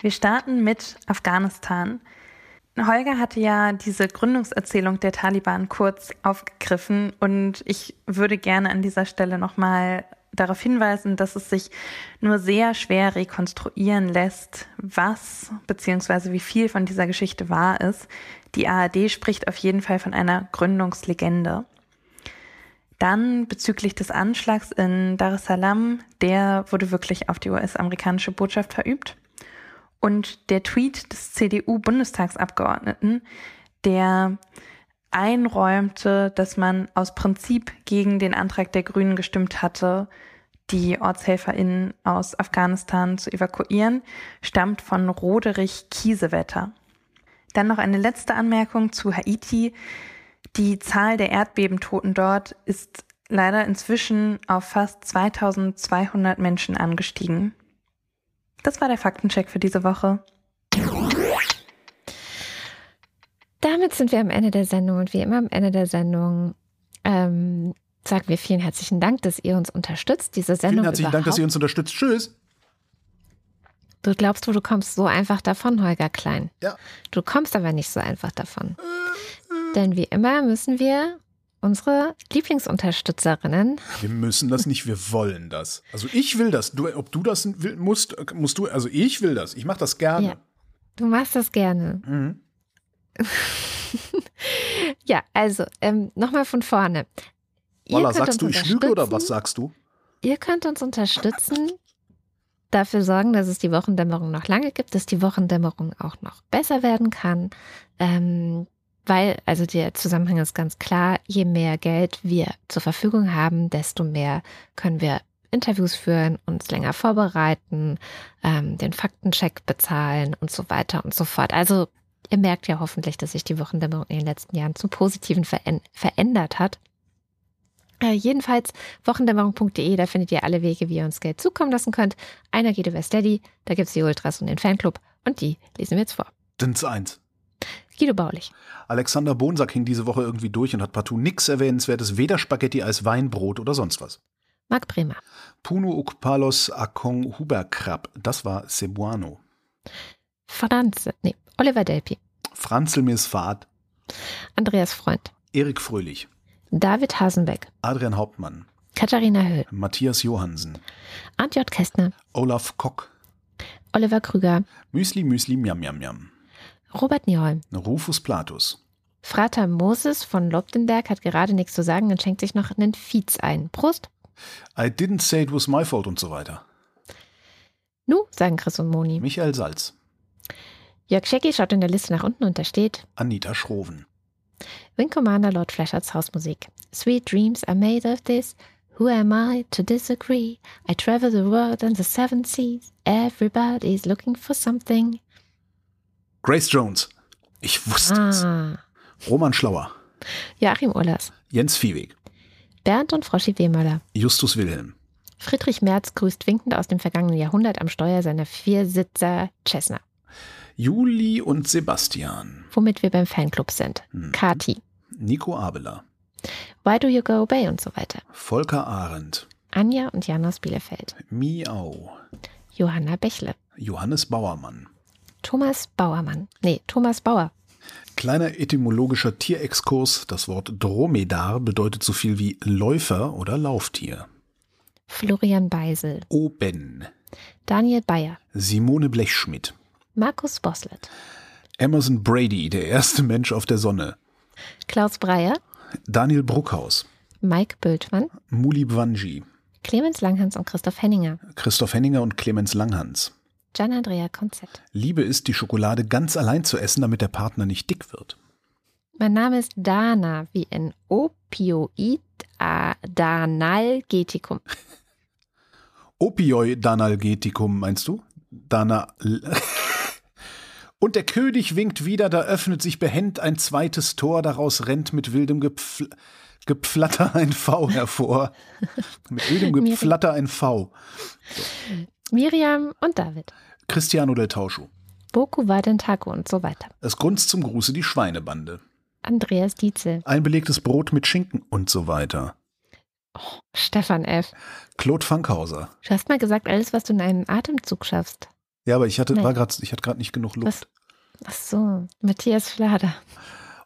Wir starten mit Afghanistan. Holger hatte ja diese Gründungserzählung der Taliban kurz aufgegriffen und ich würde gerne an dieser Stelle nochmal darauf hinweisen, dass es sich nur sehr schwer rekonstruieren lässt, was bzw. wie viel von dieser Geschichte wahr ist. Die ARD spricht auf jeden Fall von einer Gründungslegende. Dann bezüglich des Anschlags in Dar es Salaam, der wurde wirklich auf die US-amerikanische Botschaft verübt. Und der Tweet des CDU-Bundestagsabgeordneten, der einräumte, dass man aus Prinzip gegen den Antrag der Grünen gestimmt hatte, die OrtshelferInnen aus Afghanistan zu evakuieren, stammt von Roderich Kiesewetter. Dann noch eine letzte Anmerkung zu Haiti. Die Zahl der Erdbebentoten dort ist leider inzwischen auf fast 2200 Menschen angestiegen. Das war der Faktencheck für diese Woche. Damit sind wir am Ende der Sendung und wie immer am Ende der Sendung ähm, sagen wir vielen herzlichen Dank, dass ihr uns unterstützt. Diese Sendung Vielen herzlichen Dank, dass ihr uns unterstützt. Tschüss. Du glaubst, du kommst so einfach davon, Holger Klein. Ja. Du kommst aber nicht so einfach davon. Denn wie immer müssen wir unsere Lieblingsunterstützerinnen. Wir müssen das nicht, wir wollen das. Also ich will das. Du, ob du das will, musst, musst du. Also ich will das. Ich mache das gerne. Ja, du machst das gerne. Mhm. ja, also ähm, nochmal von vorne. Walla, sagst du, ich lüge oder was sagst du? Ihr könnt uns unterstützen, dafür sorgen, dass es die Wochendämmerung noch lange gibt, dass die Wochendämmerung auch noch besser werden kann. Ähm, weil, also der Zusammenhang ist ganz klar, je mehr Geld wir zur Verfügung haben, desto mehr können wir Interviews führen, uns länger vorbereiten, ähm, den Faktencheck bezahlen und so weiter und so fort. Also ihr merkt ja hoffentlich, dass sich die Wochendämmerung in den letzten Jahren zum Positiven veränd verändert hat. Äh, jedenfalls wochendämmerung.de, da findet ihr alle Wege, wie ihr uns Geld zukommen lassen könnt. Einer geht über Steady, da gibt's die Ultras und den Fanclub und die lesen wir jetzt vor. Dins eins. Guido Baulich, Alexander Bonsack hing diese Woche irgendwie durch und hat partout nix Erwähnenswertes, weder Spaghetti als Weinbrot oder sonst was. Marc Bremer, Puno Ukpalos Akong Huberkrab, das war Cebuano. Franz, nee, Oliver Delpi, Franzl Misfahrt, Andreas Freund, Erik Fröhlich, David Hasenbeck, Adrian Hauptmann, Katharina Höll, Matthias Johansen, J. Kästner, Olaf Kock, Oliver Krüger, Müsli Müsli Miam Miam Miam, Robert Nieholm, Rufus Platus, Frater Moses von Lobdenberg hat gerade nichts zu sagen und schenkt sich noch einen Fiez ein. Prost! I didn't say it was my fault und so weiter. Nu, sagen Chris und Moni. Michael Salz, Jörg Schecki schaut in der Liste nach unten und da steht Anita Schroven, Wing Commander Lord Fleischerts Hausmusik. Sweet dreams are made of this. Who am I to disagree? I travel the world and the seven seas. Everybody's looking for something. Grace Jones, ich wusste es, Ah. Roman Schlauer, Joachim Ullers. Jens Viehweg, Bernd und Froschi Wehmöller. Justus Wilhelm, Friedrich Merz grüßt winkend aus dem vergangenen Jahrhundert am Steuer seiner Viersitzer Cessna. Juli und Sebastian, Womit wir beim Fanclub sind. Mhm. Kati. Nico Abela, Why do you go away und so weiter. Volker Arendt, Anja und Jan aus Bielefeld. Miau, Johanna Bächle. Johannes Bauermann. Thomas Bauermann. Nee, Thomas Bauer. Kleiner etymologischer Tierexkurs. Das Wort Dromedar bedeutet so viel wie Läufer oder Lauftier. Florian Beisel. Oben. Daniel Bayer. Simone Blechschmidt. Markus Boslett. Emerson Brady, der erste Mensch auf der Sonne. Klaus Breyer. Daniel Bruckhaus. Mike Bültmann. Muli Bwanji. Clemens Langhans und Christoph Henninger. Christoph Henninger und Clemens Langhans. Gian-Andrea Konzett. Liebe ist, die Schokolade ganz allein zu essen, damit der Partner nicht dick wird. Mein Name ist Dana, wie ein Opioid-Danalgetikum. Opioid-Danalgeticum, meinst du? Dana. Und der König winkt wieder, da öffnet sich behend ein zweites Tor, daraus rennt mit wildem Gepfl Gepflatter ein V hervor. mit wildem Gepflatter ein V. Miriam und David. Cristiano del Tauscho. Boku Wadentaku und so weiter. Es grunzt zum Gruße die Schweinebande. Andreas Dietzel. Ein belegtes Brot mit Schinken und so weiter. Stefan F. Claude Fankhauser. Du hast mal gesagt, alles, was du in einem Atemzug schaffst. Ja, aber ich hatte, Nein. war grad, ich hatte gerade nicht genug Luft. Was? Ach so, Matthias Flader.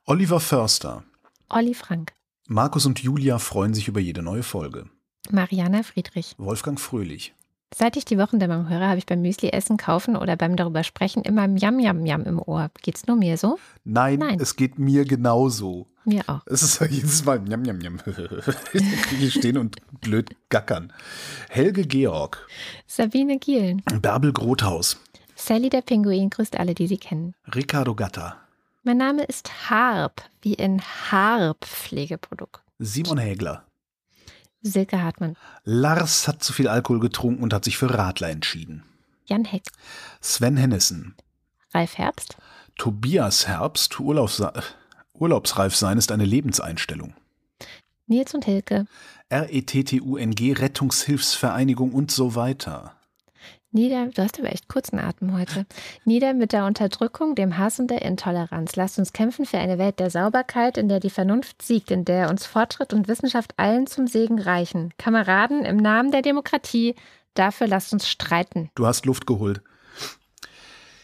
Oliver Förster. Olli Frank. Markus und Julia freuen sich über jede neue Folge. Mariana Friedrich. Wolfgang Fröhlich. Seit ich die Wochendämmerung höre, habe ich beim Müsli essen, kaufen oder beim darüber sprechen immer Yam Yam Yam im Ohr. Geht's nur mir so? Nein, Nein. es geht mir genauso. Mir auch. Es ist jedes Mal Njam, Njam. Kriege ich stehen und blöd gackern. Helge Georg. Sabine Gielen. Bärbel Grothaus. Sally der Pinguin grüßt alle, die sie kennen. Ricardo Gatter. Mein Name ist Harp, wie in Harp Pflegeprodukt. Simon Hägler. Silke Hartmann. Lars hat zu viel Alkohol getrunken und hat sich für Radler entschieden. Jan Heck. Sven Hennissen. Ralf Herbst. Tobias Herbst. Urlaubs Urlaubsreif sein ist eine Lebenseinstellung. Nils und Hilke. RETTUNG, Rettungshilfsvereinigung und so weiter. Nieder, du hast aber echt kurzen Atem heute. Nieder mit der Unterdrückung, dem Hass und der Intoleranz. Lasst uns kämpfen für eine Welt der Sauberkeit, in der die Vernunft siegt, in der uns Fortschritt und Wissenschaft allen zum Segen reichen. Kameraden, im Namen der Demokratie, dafür lasst uns streiten. Du hast Luft geholt.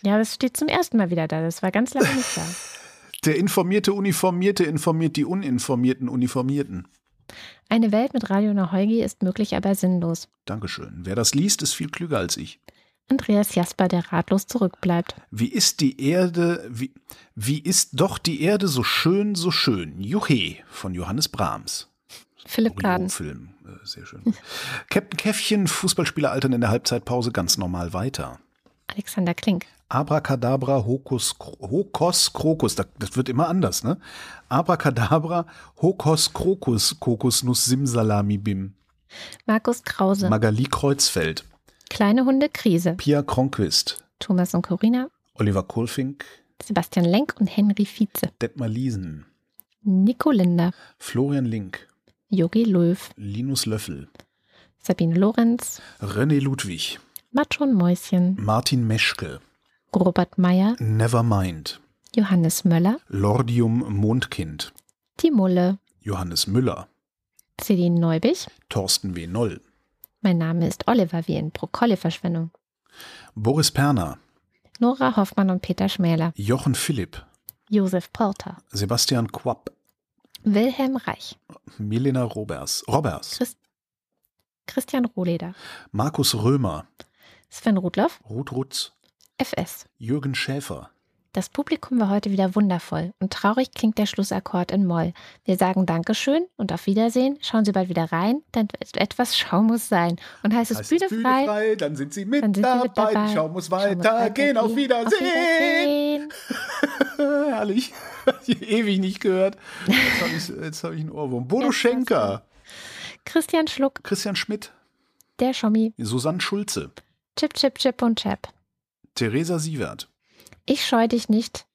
Ja, das steht zum ersten Mal wieder da. Das war ganz lange nicht da. Der informierte Uniformierte informiert die uninformierten Uniformierten. Eine Welt mit Radio Naheugi ist möglich, aber sinnlos. Dankeschön. Wer das liest, ist viel klüger als ich. Andreas Jasper, der ratlos zurückbleibt. Wie ist die Erde, wie, wie ist doch die Erde so schön, so schön? Juche von Johannes Brahms. Philipp Gaden. Film, äh, sehr schön. Captain Käffchen, Fußballspieler altern in der Halbzeitpause ganz normal weiter. Alexander Klink. Abracadabra, Hokus, Hokos, Krokus, das, das, wird immer anders, ne? Abracadabra, Hokos, Krokus, Kokosnuss, Simsalami, Bim. Markus Krause. Magali Kreuzfeld. Kleine Hunde, Krise. Pia Kronquist. Thomas und Corina. Oliver Kohlfink. Sebastian Lenk und Henry Vize. Detmar Liesen. Nico Linder. Florian Link. Jogi Löw. Linus Löffel. Sabine Lorenz. René Ludwig. Matschon Mäuschen. Martin Meschke. Robert Meyer. Nevermind. Johannes Möller. Lordium Mondkind. Die Mulle. Johannes Müller. Celine Neubich. Thorsten W. Noll. Mein Name ist Oliver wie in Brokkoli-Verschwendung. Boris Perner. Nora Hoffmann und Peter Schmäler. Jochen Philipp. Josef Porter. Sebastian Quapp. Wilhelm Reich. Milena Robers. Robers. Christ Christian Rohleder. Markus Römer. Sven Rudloff. Ruth Rutz. FS. Jürgen Schäfer. Das Publikum war heute wieder wundervoll und traurig klingt der Schlussakkord in Moll. Wir sagen Dankeschön und auf Wiedersehen. Schauen Sie bald wieder rein, denn etwas Schau muss sein. Und heißt es heißt Bühne, Bühne frei, frei, dann sind Sie mit, sind dabei. Sie mit dabei. Schau muss weiter, gehen. Auf Wiedersehen. Auf Wiedersehen. Herrlich. Ewig nicht gehört. Jetzt habe ich, hab ich einen Ohrwurm. Bodo Schenker. Christian Schluck. Christian Schmidt. Der Schommi. Susanne Schulze. Chip, Chip, Chip und Chap. Theresa Sievert. Ich scheu dich nicht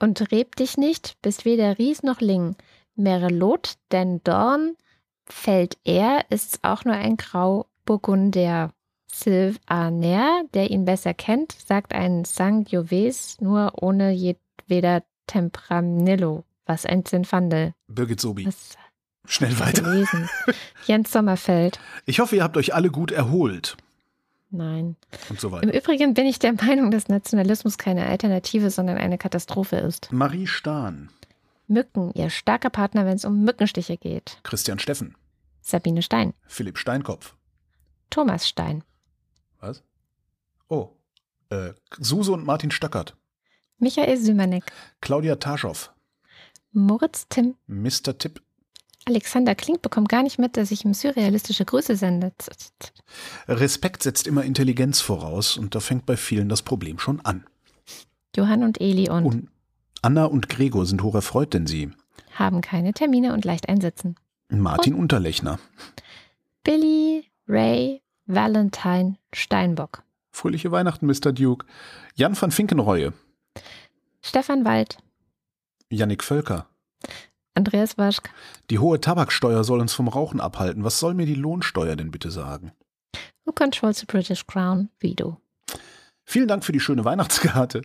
und reb dich nicht, bist weder Ries noch Ling. Merelot, denn Dorn fällt er, ist's auch nur ein Grauburgunder. Sylvaner, der ihn besser kennt, sagt ein Sangiovese nur ohne jedweder Tempranillo. Was ein Zinfandel. Birgit Sobi. Was Schnell weiter. Jens Sommerfeld. Ich hoffe, ihr habt euch alle gut erholt. Nein. Und so weiter. Im Übrigen bin ich der Meinung, dass Nationalismus keine Alternative, sondern eine Katastrophe ist. Marie Stahn. Mücken, ihr starker Partner, wenn es um Mückenstiche geht. Christian Steffen. Sabine Stein. Philipp Steinkopf. Thomas Stein. Was? Oh. Äh, Suse und Martin Stöckert. Michael Sümanek. Claudia Taschow. Moritz Timm. Mr. Tipp. Alexander Klink bekommt gar nicht mit, dass ich ihm surrealistische Grüße sende. Respekt setzt immer Intelligenz voraus und da fängt bei vielen das Problem schon an. Johann und Eli und, und Anna und Gregor sind hocherfreut, denn sie haben keine Termine und leicht einsitzen. Martin und Unterlechner. Billy, Ray, Valentine, Steinbock. Fröhliche Weihnachten, Mr. Duke. Jan van Finkenreue. Stefan Wald. Yannick Völker. Andreas Waschk. Die hohe Tabaksteuer soll uns vom Rauchen abhalten. Was soll mir die Lohnsteuer denn bitte sagen? Who controls the British Crown? Vido. Vielen Dank für die schöne Weihnachtskarte.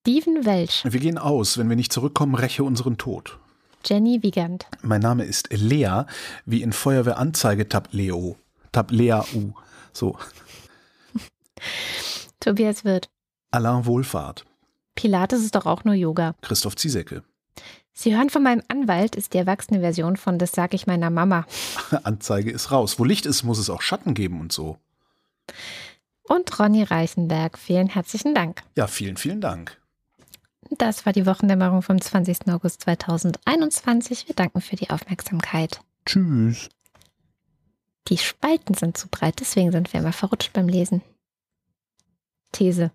Steven Welch. Wir gehen aus. Wenn wir nicht zurückkommen, räche unseren Tod. Jenny Wiegand. Mein Name ist Lea, wie in Feuerwehranzeige Tab Leo. Tab Lea U. So. Tobias Wirth. Alain Wohlfahrt. Pilates ist doch auch nur Yoga. Christoph Ziesecke. Sie hören von meinem Anwalt, ist die erwachsene Version von Das sag ich meiner Mama. Anzeige ist raus. Wo Licht ist, muss es auch Schatten geben und so. Und Ronny Reichenberg, vielen herzlichen Dank. Ja, vielen, vielen Dank. Das war die Wochendämmerung vom 20. August 2021. Wir danken für die Aufmerksamkeit. Tschüss. Die Spalten sind zu breit, deswegen sind wir immer verrutscht beim Lesen. These.